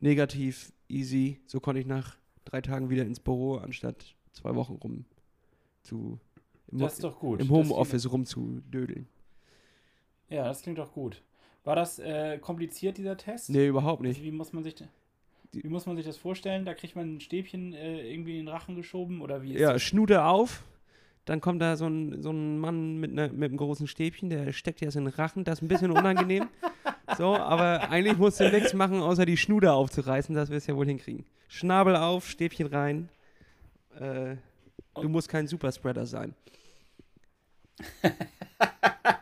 Negativ, easy. So konnte ich nach drei Tagen wieder ins Büro, anstatt zwei Wochen rum zu im, das ist doch gut. im Homeoffice rumzudödeln. Ja, das klingt doch gut. War das äh, kompliziert, dieser Test? Nee, überhaupt Also nicht. wie muss man sich Die- wie muss man sich das vorstellen? Da kriegt man ein Stäbchen äh, irgendwie in den Rachen geschoben oder wie Ja, das? Schnude auf. Dann kommt da so ein, so ein Mann mit, ne, mit einem großen Stäbchen, der steckt dir das in den Rachen. Das ist ein bisschen unangenehm. [LAUGHS] so, aber eigentlich musst du nichts machen, außer die Schnude aufzureißen. Das wirst du ja wohl hinkriegen. Schnabel auf, Stäbchen rein. Äh, du musst kein Superspreader sein. [LAUGHS]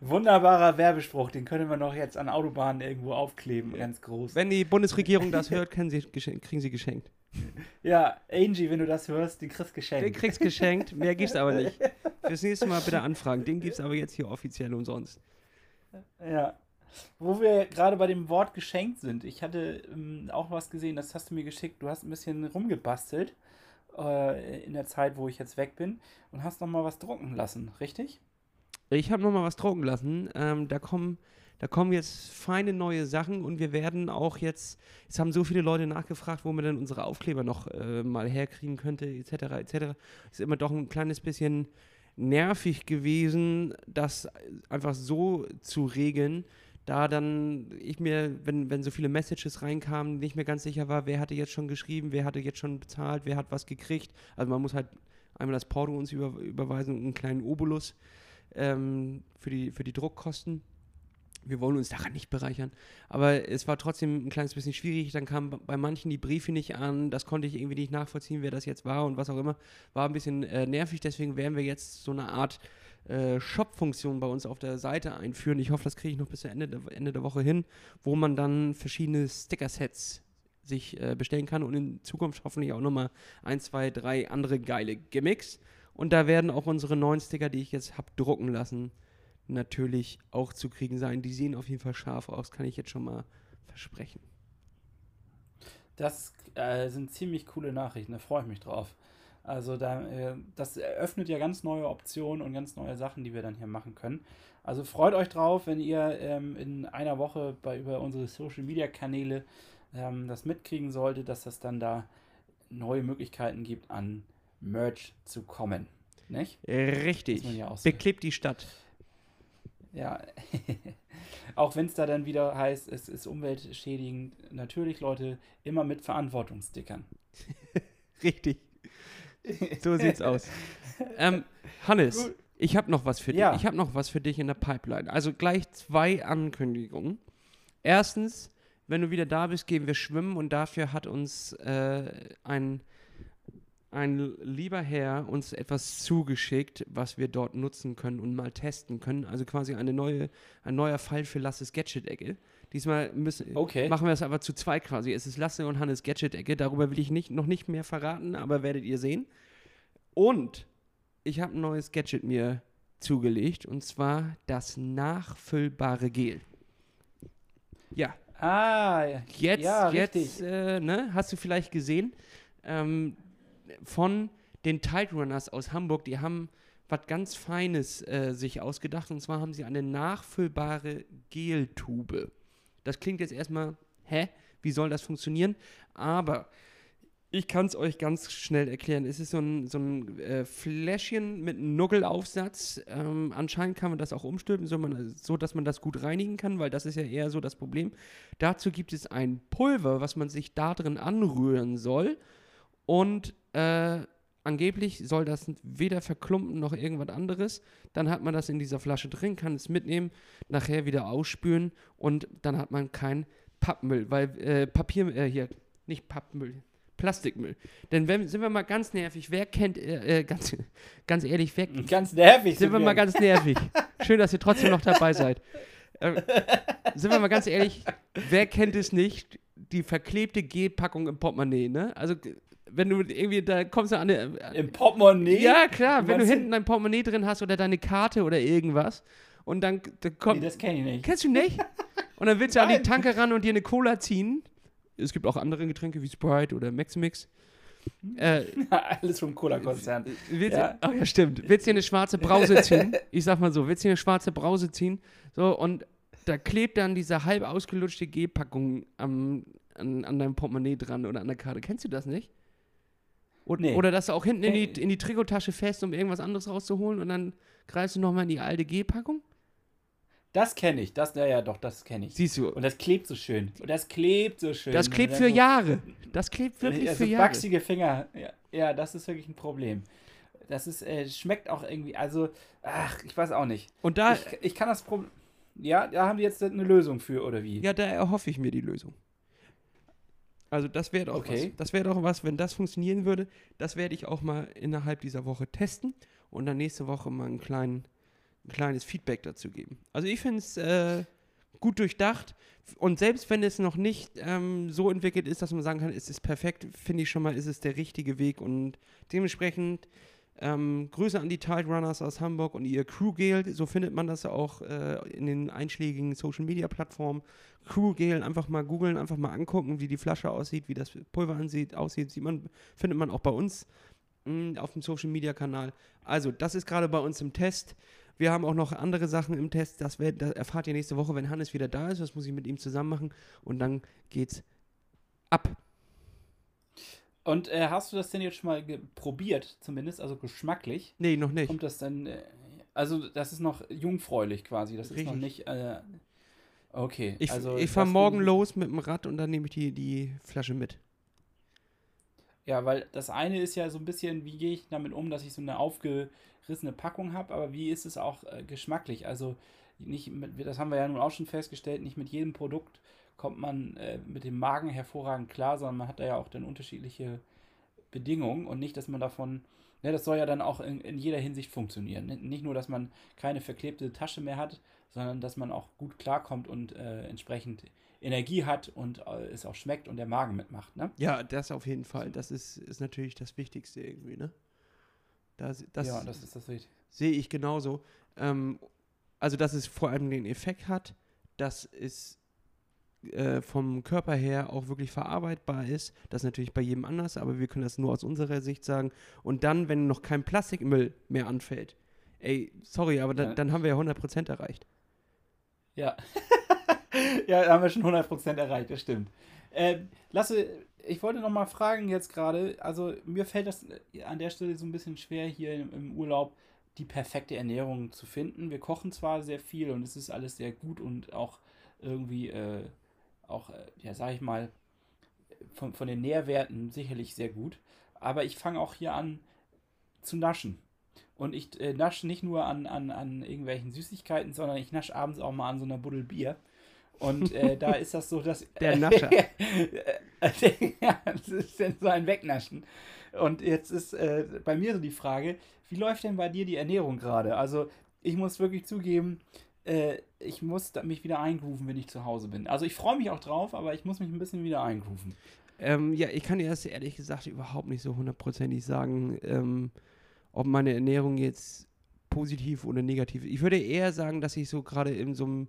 Wunderbarer Werbespruch, den können wir noch jetzt an Autobahnen irgendwo aufkleben, ganz groß. Wenn die Bundesregierung das [LAUGHS] hört, können sie, kriegen sie geschenkt. Ja, Angie, wenn du das hörst, den kriegst geschenkt. Den kriegst geschenkt, mehr gibt's aber nicht. [LAUGHS] Fürs nächste Mal bitte anfragen. Den gibt's aber jetzt hier offiziell umsonst. Ja. Wo wir gerade bei dem Wort geschenkt sind, ich hatte ähm, auch was gesehen, das hast du mir geschickt. Du hast ein bisschen rumgebastelt äh, in der Zeit, wo ich jetzt weg bin und hast noch mal was drucken lassen, richtig? Ich habe noch mal was drucken lassen. Ähm, da kommen, da kommen jetzt feine neue Sachen und wir werden auch jetzt, es haben so viele Leute nachgefragt, wo man denn unsere Aufkleber noch äh, mal herkriegen könnte, etc., etc. Ist immer doch ein kleines bisschen nervig gewesen, das einfach so zu regeln, da dann ich mir, wenn, wenn so viele Messages reinkamen, nicht mehr ganz sicher war, wer hatte jetzt schon geschrieben, wer hatte jetzt schon bezahlt, wer hat was gekriegt. Also man muss halt einmal das Porto uns über, überweisen und einen kleinen Obolus ähm, für, die, für die Druckkosten. Wir wollen uns daran nicht bereichern. Aber es war trotzdem ein kleines bisschen schwierig. Dann kamen bei manchen die Briefe nicht an. Das konnte ich irgendwie nicht nachvollziehen, wer das jetzt war und was auch immer. War ein bisschen äh, nervig. Deswegen werden wir jetzt so eine Art äh, Shop-Funktion bei uns auf der Seite einführen. Ich hoffe, das kriege ich noch bis Ende der, Ende der Woche hin, wo man dann verschiedene Sticker-Sets sich äh, bestellen kann und in Zukunft hoffentlich auch nochmal ein, zwei, drei andere geile Gimmicks. Und da werden auch unsere neuen Sticker, die ich jetzt habe drucken lassen, natürlich auch zu kriegen sein. Die sehen auf jeden Fall scharf aus, kann ich jetzt schon mal versprechen. Das äh, sind ziemlich coole Nachrichten, da freue ich mich drauf. Also da, äh, das eröffnet ja ganz neue Optionen und ganz neue Sachen, die wir dann hier machen können. Also freut euch drauf, wenn ihr ähm, in einer Woche bei, über unsere Social Media Kanäle ähm, das mitkriegen solltet, dass das dann da neue Möglichkeiten gibt, an Merch zu kommen. Nicht? Richtig. Ja sagen. Beklebt die Stadt. Ja, [LAUGHS] auch wenn es da dann wieder heißt, es ist umweltschädigend. Natürlich, Leute, immer mit Verantwortungsstickern. [LAUGHS] Richtig. So sieht's aus. Ähm, Hannes, Gut. ich habe noch was für Ja. dich. Ich habe noch was für dich in der Pipeline. Also gleich zwei Ankündigungen. Erstens, wenn du wieder da bist, gehen wir schwimmen und dafür hat uns äh, ein ein lieber Herr uns etwas zugeschickt, was wir dort nutzen können und mal testen können. Also quasi eine neue, ein neuer Fall für Lasses Gadget-Ecke. Diesmal müssen, Okay. machen wir es aber zu zweit quasi. Es ist Lasse und Hannes Gadget-Ecke. Darüber will ich nicht, noch nicht mehr verraten, aber werdet ihr sehen. Und ich habe ein neues Gadget mir zugelegt und zwar das nachfüllbare Gel. Ja, Ah, ja. Jetzt, ja, jetzt richtig. äh, ne, hast du vielleicht gesehen, ähm, von den Tide Runners aus Hamburg, die haben was ganz Feines äh, sich ausgedacht. Und zwar haben sie eine nachfüllbare Geltube. Das klingt jetzt erstmal, hä? Wie soll das funktionieren? Aber ich kann es euch ganz schnell erklären. Es ist so ein, so ein äh, Fläschchen mit einem Nuggelaufsatz. Ähm, anscheinend kann man das auch umstülpen, so, man, so dass man das gut reinigen kann, weil das ist ja eher so das Problem. Dazu gibt es ein Pulver, was man sich da drin anrühren soll. Und äh, angeblich soll das weder verklumpen noch irgendwas anderes. Dann hat man das in dieser Flasche drin, kann es mitnehmen, nachher wieder ausspülen und dann hat man kein Pappmüll, weil äh, Papier, äh, hier, nicht Pappmüll, Plastikmüll. Denn wenn, sind wir mal ganz nervig, wer kennt, äh, äh, ganz, [LAUGHS] ganz ehrlich, wer, [LAUGHS] Ganz nervig sind wir mal ganz nervig. Schön, dass ihr trotzdem noch dabei seid. Ähm, sind wir mal ganz ehrlich, wer kennt es nicht, die verklebte Gelpackung im Portemonnaie, ne? Also, wenn du irgendwie, da kommst du an eine, Im Portemonnaie? ja, klar, wenn du hinten dein Portemonnaie drin hast oder deine Karte oder irgendwas und dann, dann Nee, kommt. das kenne ich nicht. kennst du nicht? [LAUGHS] Und dann willst du an die. Tanke ran und dir eine Cola ziehen. Es gibt auch andere Getränke wie Sprite oder Maximix. [LAUGHS] Äh, Alles vom Cola-Konzern. willst Ja. Oh ja, stimmt. Willst du dir eine schwarze Brause [LAUGHS] ziehen? Ich sag mal so, willst du dir eine schwarze Brause ziehen? So, und da klebt dann diese halb ausgelutschte G-Packung am, an, an deinem Portemonnaie dran oder an der Karte. Kennst du das nicht? Oder, Nee. oder dass du auch hinten in die, in die Trikottasche fährst, um irgendwas anderes rauszuholen und dann greifst du nochmal in die alte G-Packung? Das kenne ich. Das, ja, ja, doch, das kenne ich. Siehst du, Und das klebt so schön. Und das klebt so schön. das klebt Und für so- Jahre. Das klebt wirklich Ja, für Jahre. wachsige Finger. Ja, ja, das ist wirklich ein Problem. Das ist, äh, schmeckt auch irgendwie, also, ach, ich weiß auch nicht. Und da, Ich, ich kann das Problem. Ja, da haben die jetzt eine Lösung für, oder wie? ja, da erhoffe ich mir die Lösung. Also das wäre doch Okay. was. Das wäre doch was, wenn das funktionieren würde. Das werde ich auch mal innerhalb dieser Woche testen und dann nächste Woche mal einen kleinen, ein kleines Feedback dazu geben. Also ich finde es äh, gut durchdacht und selbst wenn es noch nicht ähm, so entwickelt ist, dass man sagen kann, es ist perfekt, finde ich schon mal, ist es der richtige Weg und dementsprechend ähm, Grüße an die Tide Runners aus Hamburg und ihr Crew Gel. So findet man das auch äh, in den einschlägigen Social Media Plattformen. Crew Gel einfach mal googeln, einfach mal angucken, wie die Flasche aussieht, wie das Pulver ansieht, aussieht. Sieht man, findet man auch bei uns mh, auf dem Social Media Kanal. Also, das ist gerade bei uns im Test. Wir haben auch noch andere Sachen im Test. Das, werd, das erfahrt ihr nächste Woche, wenn Hannes wieder da ist. Das muss ich mit ihm zusammen machen. Und dann geht's ab. Und äh, hast du das denn jetzt schon mal probiert, zumindest, also geschmacklich? Nee, noch nicht. Kommt das dann, äh, also das ist noch jungfräulich quasi, das ist noch Richtig. nicht, äh, okay. Ich, also ich fahre morgen los mit dem Rad und dann nehme ich die, die Flasche mit. Ja, weil das eine ist ja so ein bisschen, wie gehe ich damit um, dass ich so eine aufgerissene Packung habe, aber wie ist es auch äh, geschmacklich? Also nicht mit, das haben wir ja nun auch schon festgestellt, nicht mit jedem Produkt kommt man äh, mit dem Magen hervorragend klar, sondern man hat da ja auch dann unterschiedliche Bedingungen und nicht, dass man davon, ne, das soll ja dann auch in, in jeder Hinsicht funktionieren. Nicht nur, dass man keine verklebte Tasche mehr hat, sondern dass man auch gut klarkommt und äh, entsprechend Energie hat und äh, es auch schmeckt und der Magen mitmacht, ne? Ja, das auf jeden Fall. Das ist, ist natürlich das Wichtigste irgendwie, ne? Das, das, ja, das ist das Richtige. sehe ich genauso. Ähm, also, dass es vor allem den Effekt hat, dass es äh, vom Körper her auch wirklich verarbeitbar ist. Das ist natürlich bei jedem anders, aber wir können das nur aus unserer Sicht sagen. Und dann, wenn noch kein Plastikmüll mehr anfällt, ey, sorry, aber dann, Ja. dann haben wir ja 100% erreicht. Ja. [LAUGHS] ja, da haben wir schon 100% erreicht, das stimmt. Ähm, Lasse, ich wollte noch mal fragen jetzt gerade, also mir fällt das äh, an der Stelle so ein bisschen schwer, hier im, im Urlaub die perfekte Ernährung zu finden. Wir kochen zwar sehr viel und es ist alles sehr gut und auch irgendwie, äh, auch, äh, ja, sag ich mal, von, von den Nährwerten sicherlich sehr gut. Aber ich fange auch hier an zu naschen. Und ich äh, nasche nicht nur an, an, an irgendwelchen Süßigkeiten, sondern ich nasche abends auch mal an so einer Buddel Bier. Und äh, da [LAUGHS] ist das so, dass. Der [LAUGHS] Nascher. ja, das ist dann so ein Wegnaschen. Und jetzt ist äh, bei mir so die Frage, wie läuft denn bei dir die Ernährung gerade? Also ich muss wirklich zugeben, äh, ich muss mich wieder eingrooven, wenn ich zu Hause bin. Also ich freue mich auch drauf, aber ich muss mich ein bisschen wieder eingrooven. Ähm, ja, ich kann dir das ehrlich gesagt überhaupt nicht so hundertprozentig sagen, ähm, ob meine Ernährung jetzt positiv oder negativ ist. Ich würde eher sagen, dass ich so gerade in so einem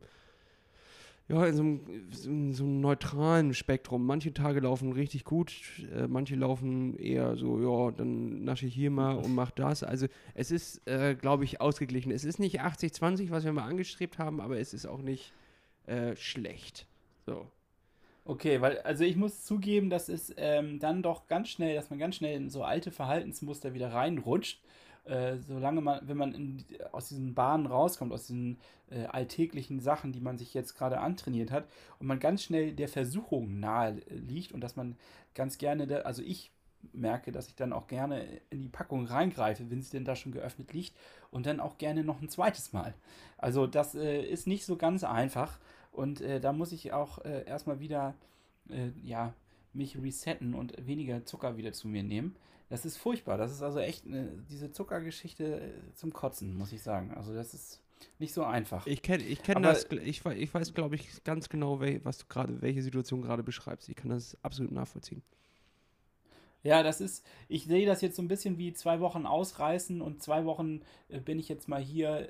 ja, in so einem, in so einem neutralen Spektrum. Manche Tage laufen richtig gut, äh, manche laufen eher so, ja, dann nasche ich hier mal und mach das. Also es ist, äh, glaube ich, ausgeglichen. Es ist nicht 80-20, was wir mal angestrebt haben, aber es ist auch nicht äh, schlecht. So. Okay, weil, also ich muss zugeben, dass es ähm, dann doch ganz schnell, dass man ganz schnell in so alte Verhaltensmuster wieder reinrutscht äh, solange man, wenn man in, aus diesen Bahnen rauskommt, aus diesen äh, alltäglichen Sachen, die man sich jetzt gerade antrainiert hat, und man ganz schnell der Versuchung nahe liegt und dass man ganz gerne, da, also ich merke, dass ich dann auch gerne in die Packung reingreife, wenn sie denn da schon geöffnet liegt und dann auch gerne noch ein zweites Mal. Also das äh, ist nicht so ganz einfach und äh, da muss ich auch äh, erstmal wieder, äh, ja, mich resetten und weniger Zucker wieder zu mir nehmen. Das ist furchtbar. Das ist also echt eine, diese Zuckergeschichte äh, zum Kotzen, muss ich sagen. Also das ist nicht so einfach. Ich kenne ich kenn das, ich, ich weiß, glaube ich, ganz genau, was du gerade, welche Situation gerade beschreibst. Ich kann das absolut nachvollziehen. Ja, das ist, ich sehe das jetzt so ein bisschen wie zwei Wochen ausreißen und zwei Wochen äh, bin ich jetzt mal hier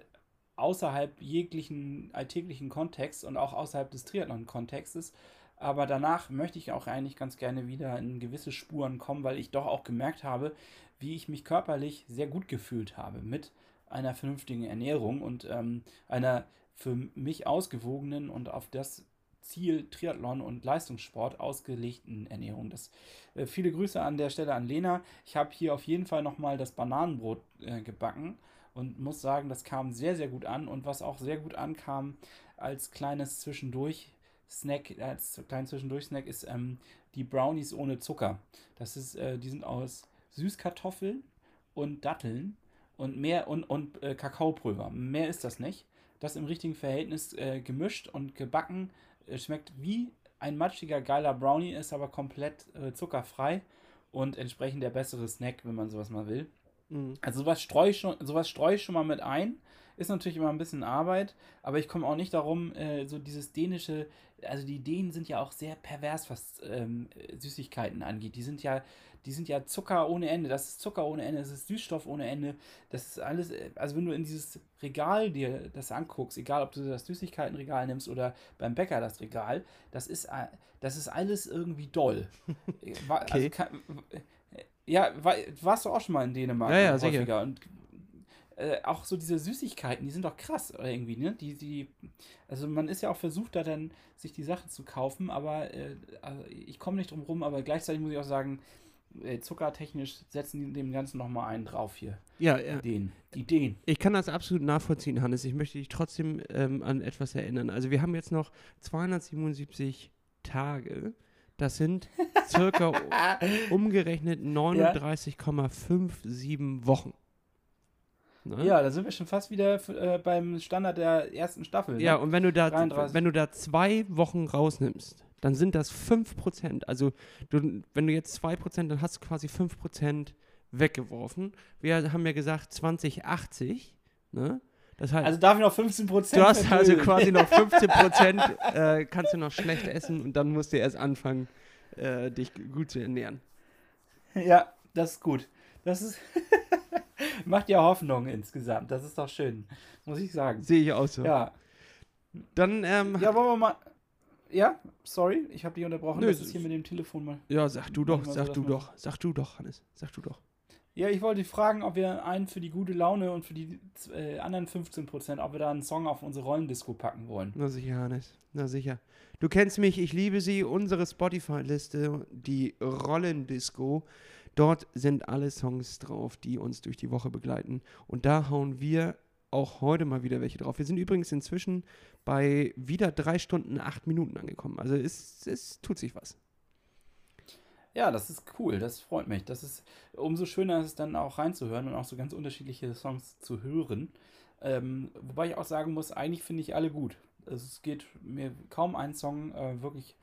außerhalb jeglichen alltäglichen Kontext und auch außerhalb des Triathlon-Kontextes aber danach möchte ich auch eigentlich ganz gerne wieder in gewisse Spuren kommen, weil ich doch auch gemerkt habe, wie ich mich körperlich sehr gut gefühlt habe mit einer vernünftigen Ernährung und ähm, einer für mich ausgewogenen und auf das Ziel Triathlon und Leistungssport ausgelegten Ernährung. Das, äh, viele Grüße an der Stelle an Lena. Ich habe hier auf jeden Fall nochmal das Bananenbrot äh, gebacken und muss sagen, das kam sehr, sehr gut an. Und was auch sehr gut ankam als kleines Zwischendurch, Snack, als kleinen Zwischendurch-Snack ist ähm, die Brownies ohne Zucker. Das ist, äh, die sind aus Süßkartoffeln und Datteln und mehr und, und äh, Kakaopulver. Mehr ist das nicht. Das im richtigen Verhältnis äh, gemischt und gebacken. Äh, schmeckt wie ein matschiger, geiler Brownie, ist aber komplett äh, zuckerfrei und entsprechend der bessere Snack, wenn man sowas mal will. Mhm. Also sowas streue ich, schon, sowas streu ich schon mal mit ein. Ist natürlich immer ein bisschen Arbeit, aber ich komme auch nicht darum, äh, so dieses dänische, also die Dänen sind ja auch sehr pervers, was ähm, Süßigkeiten angeht. Die sind ja, die sind ja Zucker ohne Ende. Das ist Zucker ohne Ende, das ist Süßstoff ohne Ende. Das ist alles, äh, also wenn du in dieses Regal dir das anguckst, egal ob du das Süßigkeitenregal nimmst oder beim Bäcker das Regal, das ist, äh, das ist alles irgendwie doll. [LAUGHS] Äh, also okay. Also kann, ja, war, warst du auch schon mal in Dänemark? Ja, ja, häufiger. sicher. Und äh, auch so diese Süßigkeiten, die sind doch krass irgendwie, ne? Die, die, also man ist ja auch versucht, da dann sich die Sachen zu kaufen, aber äh, also ich komme nicht drum rum, aber gleichzeitig muss ich auch sagen, äh, zuckertechnisch setzen die dem Ganzen nochmal einen drauf hier. Ja, ja. Ideen. Ideen. Ich kann das absolut nachvollziehen, Hannes. Ich möchte dich trotzdem ähm, an etwas erinnern. Also wir haben jetzt noch 277 Tage. Das sind [LAUGHS] circa umgerechnet 39,57 Wochen. Ne? Ja, da sind wir schon fast wieder äh, beim Standard der ersten Staffel. Ne? Ja, und wenn du, da, wenn du da zwei Wochen rausnimmst, dann sind das 5%. Also du, wenn du jetzt 2%, dann hast du quasi 5% weggeworfen. Wir haben ja gesagt 2080, ne? Das heißt, also darf ich noch 15 Prozent. Du hast also quasi noch [LAUGHS] 15 Prozent, äh, kannst du noch schlecht essen und dann musst du erst anfangen, äh, dich gut zu ernähren. Ja, das ist gut. Das ist [LAUGHS] macht ja Hoffnung insgesamt. Das ist doch schön, muss ich sagen. Sehe ich auch so. Ja. Dann, ähm, Ja, wollen wir mal. Ja, sorry, ich habe dich unterbrochen. Nö, das ist hier mit dem Telefon mal. Ja, sag du doch, sag so, du doch, sag du doch, Hannes, sag du doch. Ja, ich wollte fragen, ob wir einen für die gute Laune und für die äh, anderen 15%, ob wir da einen Song auf unsere Rollendisco packen wollen. Na sicher, Hannes. Na sicher. Du kennst mich, ich liebe sie, unsere Spotify-Liste, die Rollendisco. Dort sind alle Songs drauf, die uns durch die Woche begleiten. Und da hauen wir auch heute mal wieder welche drauf. Wir sind übrigens inzwischen bei wieder drei Stunden, acht Minuten angekommen. Also es, es tut sich was. Ja, das ist cool, das freut mich. Das ist umso schöner, es dann auch reinzuhören und auch so ganz unterschiedliche Songs zu hören. Ähm, wobei ich auch sagen muss, eigentlich finde ich alle gut. Also es geht mir kaum ein Song äh, wirklich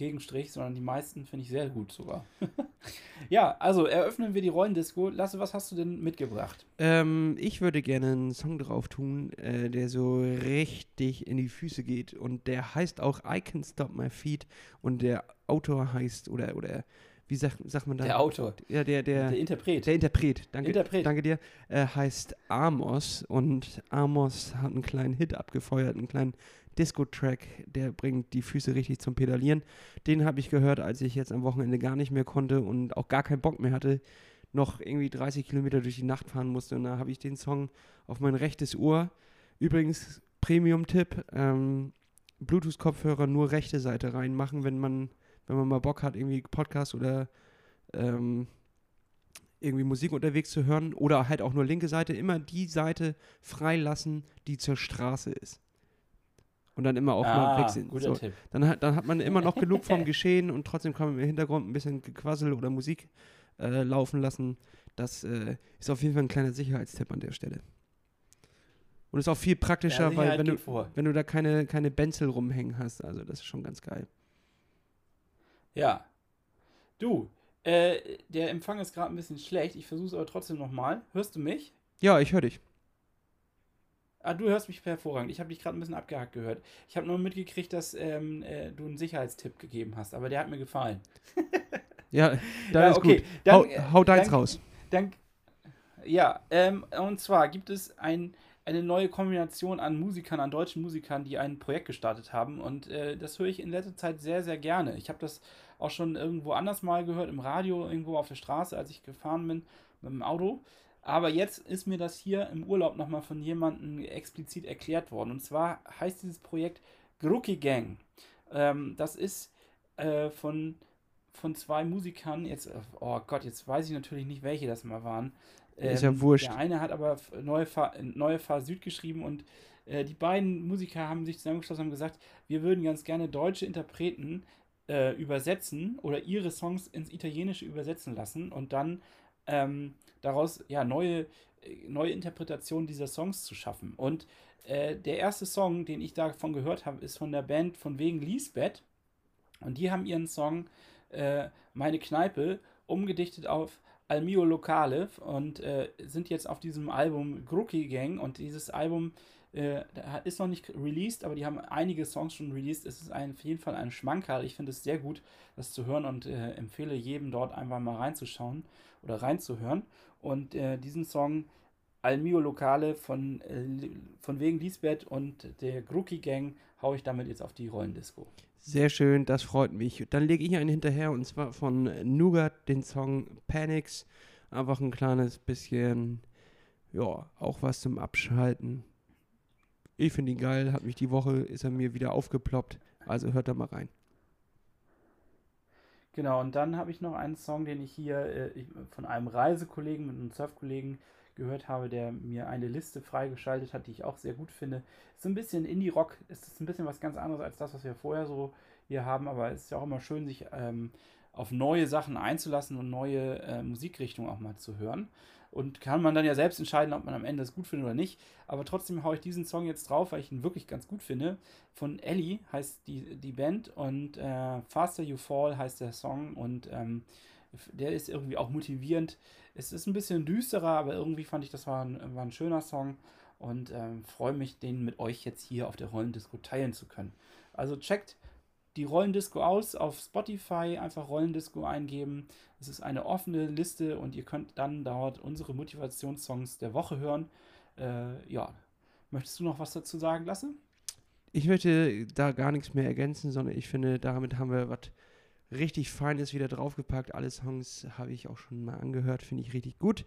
Gegenstrich, sondern die meisten finde ich sehr gut sogar. [LAUGHS] ja, also eröffnen wir die Rollendisco. Lasse, was hast du denn mitgebracht? Ähm, ich würde gerne einen Song drauf tun, äh, der so richtig in die Füße geht und der heißt auch I Can Stop My Feet und der Autor heißt, oder, oder wie sagt, sagt man da? Der Autor. Ja, der, der, Der Interpret. der Interpret, danke, Interpret. danke dir, äh, heißt Amos und Amos hat einen kleinen Hit abgefeuert, einen kleinen Disco-Track, der bringt die Füße richtig zum Pedalieren. Den habe ich gehört, als ich jetzt am Wochenende gar nicht mehr konnte und auch gar keinen Bock mehr hatte, noch irgendwie 30 Kilometer durch die Nacht fahren musste. Und da habe ich den Song auf mein rechtes Ohr. Übrigens, Premium-Tipp, ähm, Bluetooth-Kopfhörer nur rechte Seite reinmachen, wenn man, wenn man mal Bock hat, irgendwie Podcast oder ähm, irgendwie Musik unterwegs zu hören oder halt auch nur linke Seite, immer die Seite freilassen, die zur Straße ist. Und dann immer auch mal ah, wechseln. guter So, Tipp. dann, hat, dann hat man immer noch genug vom [LAUGHS] Geschehen und trotzdem kann man im Hintergrund ein bisschen Gequassel oder Musik äh, laufen lassen. Das äh, ist auf jeden Fall ein kleiner Sicherheitstipp an der Stelle. Und ist auch viel praktischer, Ja, weil wenn du, vor. wenn du da keine, keine Benzel rumhängen hast, also das ist schon ganz geil. Ja. Du, äh, der Empfang ist gerade ein bisschen schlecht. Ich versuche es aber trotzdem nochmal. Hörst du mich? Ja, ich höre dich. Ah, du hörst mich hervorragend. Ich habe dich gerade ein bisschen abgehakt gehört. Ich habe nur mitgekriegt, dass ähm, äh, du einen Sicherheitstipp gegeben hast, aber der hat mir gefallen. [LAUGHS] Ja, dann Ja, ist okay, gut. dann, hau, äh, hau deins dann- raus. Dank. Ja, ähm, und zwar gibt es ein, eine neue Kombination an Musikern, an deutschen Musikern, die ein Projekt gestartet haben. Und äh, das höre ich in letzter Zeit sehr, sehr gerne. Ich habe das auch schon irgendwo anders mal gehört, im Radio, irgendwo auf der Straße, als ich gefahren bin mit dem Auto. Aber jetzt ist mir das hier im Urlaub nochmal von jemandem explizit erklärt worden. Und zwar heißt dieses Projekt Grucki Gang. Ähm, das ist äh, von, von zwei Musikern, jetzt, äh, oh Gott, jetzt weiß ich natürlich nicht, welche das mal waren. Ist ja Ähm, wurscht. Der eine hat aber Neue Fahr, Neue Fahr Süd geschrieben und äh, die beiden Musiker haben sich zusammengeschlossen und haben gesagt, wir würden ganz gerne deutsche Interpreten äh, übersetzen oder ihre Songs ins Italienische übersetzen lassen und dann ähm, daraus ja neue, äh, neue Interpretationen dieser Songs zu schaffen. Und äh, der erste Song, den ich davon gehört habe, ist von der Band von wegen Lisbeth. Und die haben ihren Song äh, Meine Kneipe umgedichtet auf Al mio Locale und äh, sind jetzt auf diesem Album Grucki Gang. Und dieses Album äh, ist noch nicht released, aber die haben einige Songs schon released. Es ist ein, auf jeden Fall ein Schmankerl. Ich finde es sehr gut, das zu hören und äh, empfehle jedem dort einfach mal reinzuschauen oder reinzuhören. Und äh, diesen Song Al mio Locale von, äh, von wegen Lisbeth und der Grucki Gang haue ich damit jetzt auf die Rollendisco. Sehr schön, das freut mich. Dann lege ich einen hinterher und zwar von Nougat den Song Panics. Einfach ein kleines bisschen, ja, auch was zum Abschalten. Ich finde ihn geil, hat mich die Woche, ist er mir wieder aufgeploppt. Also hört da mal rein. Genau, und dann habe ich noch einen Song, den ich hier äh, von einem Reisekollegen, mit einem Surfkollegen gehört habe, der mir eine Liste freigeschaltet hat, die ich auch sehr gut finde. Ist ein bisschen Indie-Rock, ist ist ein bisschen was ganz anderes als das, was wir vorher so hier haben, aber es ist ja auch immer schön, sich ähm, auf neue Sachen einzulassen und neue äh, Musikrichtungen auch mal zu hören. Und kann man dann ja selbst entscheiden, ob man am Ende es gut findet oder nicht. Aber trotzdem haue ich diesen Song jetzt drauf, weil ich ihn wirklich ganz gut finde. Von Ellie heißt die, die Band und äh, Faster You Fall heißt der Song. Und ähm, der ist irgendwie auch motivierend. Es ist ein bisschen düsterer, aber irgendwie fand ich, das war ein, war ein schöner Song. Und ähm, freue mich, den mit euch jetzt hier auf der Rollendisco teilen zu können. Also checkt die Rollendisco aus auf Spotify, einfach Rollendisco eingeben. Es ist eine offene Liste und ihr könnt dann dort unsere Motivationssongs der Woche hören. Äh, ja, möchtest du noch was dazu sagen, Lasse? Ich möchte da gar nichts mehr ergänzen, sondern ich finde, damit haben wir was richtig Feines wieder draufgepackt. Alle Songs habe ich auch schon mal angehört, finde ich richtig gut.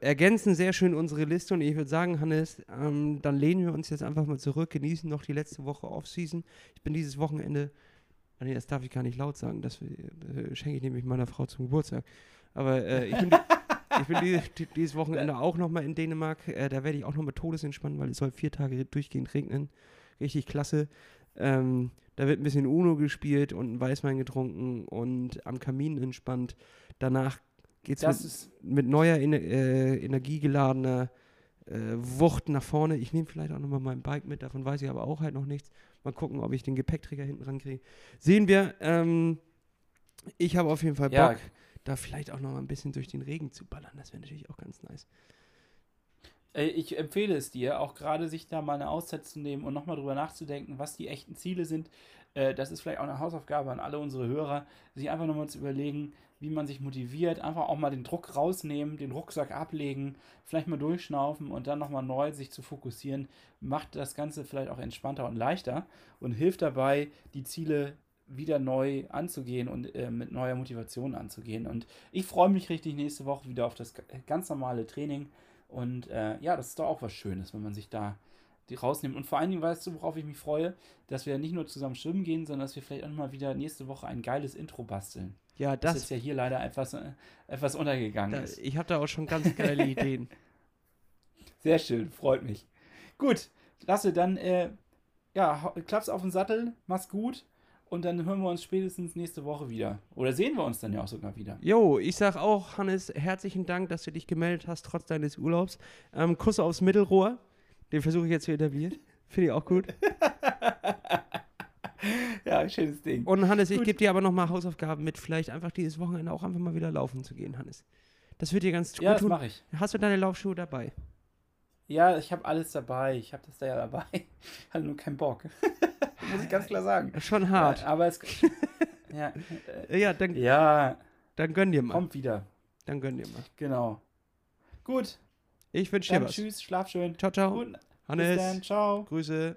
Ergänzen sehr schön unsere Liste und ich würde sagen, Hannes, ähm, dann lehnen wir uns jetzt einfach mal zurück, genießen noch die letzte Woche Off-Season. Ich bin dieses Wochenende, ah nee, das darf ich gar nicht laut sagen, das äh, schenke ich nämlich meiner Frau zum Geburtstag. Aber äh, ich bin, [LAUGHS] ich bin die, die, dieses Wochenende auch nochmal in Dänemark. Äh, da werde ich auch nochmal todesentspannen, weil es soll vier Tage durchgehend regnen. Richtig klasse. Ähm, da wird ein bisschen Uno gespielt und ein Weißwein getrunken und am Kamin entspannt. Danach geht es mit, mit neuer Ener äh, energiegeladener äh, Wucht nach vorne. Ich nehme vielleicht auch nochmal mein Bike mit, davon weiß ich aber auch halt noch nichts. Mal gucken, ob ich den Gepäckträger hinten rankriege. Sehen wir. Ähm, ich habe auf jeden Fall Bock, Ja. da vielleicht auch noch mal ein bisschen durch den Regen zu ballern. Das wäre natürlich auch ganz nice. Ich empfehle es dir, auch gerade sich da mal eine Auszeit zu nehmen und nochmal drüber nachzudenken, was die echten Ziele sind. Äh, Das ist vielleicht auch eine Hausaufgabe an alle unsere Hörer, sich einfach nochmal zu überlegen, wie man sich motiviert, einfach auch mal den Druck rausnehmen, den Rucksack ablegen, vielleicht mal durchschnaufen und dann nochmal neu sich zu fokussieren, macht das Ganze vielleicht auch entspannter und leichter und hilft dabei, die Ziele wieder neu anzugehen und äh, mit neuer Motivation anzugehen. Und ich freue mich richtig nächste Woche wieder auf das ganz normale Training. Und äh, ja, das ist doch auch was Schönes, wenn man sich da die rausnimmt. Und vor allen Dingen weißt du, worauf ich mich freue, dass wir nicht nur zusammen schwimmen gehen, sondern dass wir vielleicht auch mal wieder nächste Woche ein geiles Intro basteln. Ja, Das, das. jetzt ja hier leider etwas, äh, etwas untergegangen da, ist. ich habe da auch schon ganz geile [LAUGHS] Ideen. Sehr schön, freut mich. Gut, Lasse, dann äh, ja, klapp's auf den Sattel, mach's gut und dann hören wir uns spätestens nächste Woche wieder. Oder sehen wir uns dann ja auch sogar wieder. Jo, ich sag auch, Hannes, herzlichen Dank, dass du dich gemeldet hast, trotz deines Urlaubs. Ähm, Kuss aufs Mittelrohr. Den versuche ich jetzt zu etablieren. Finde ich auch gut. [LAUGHS] Ja, schönes Ding. Und Hannes, ich Gut. gebe dir aber nochmal Hausaufgaben mit, vielleicht einfach dieses Wochenende auch einfach mal wieder laufen zu gehen, Hannes. Das wird dir ganz gut Ja, das tun. mache ich. Hast du deine Laufschuhe dabei? Ja, ich habe alles dabei. Ich habe das da ja dabei. [LAUGHS] Hatte nur keinen Bock. [LAUGHS] Muss ich ganz klar sagen. Schon hart. Ja, aber es. ja, äh, Ja, dann, ja, dann gönn dir mal. kommt wieder. Dann gönn dir mal. Genau. Gut, Ich wünsche dir was. tschüss, schlaf schön. Ciao, ciao. Gut, bis Hannes, dann, ciao. Grüße.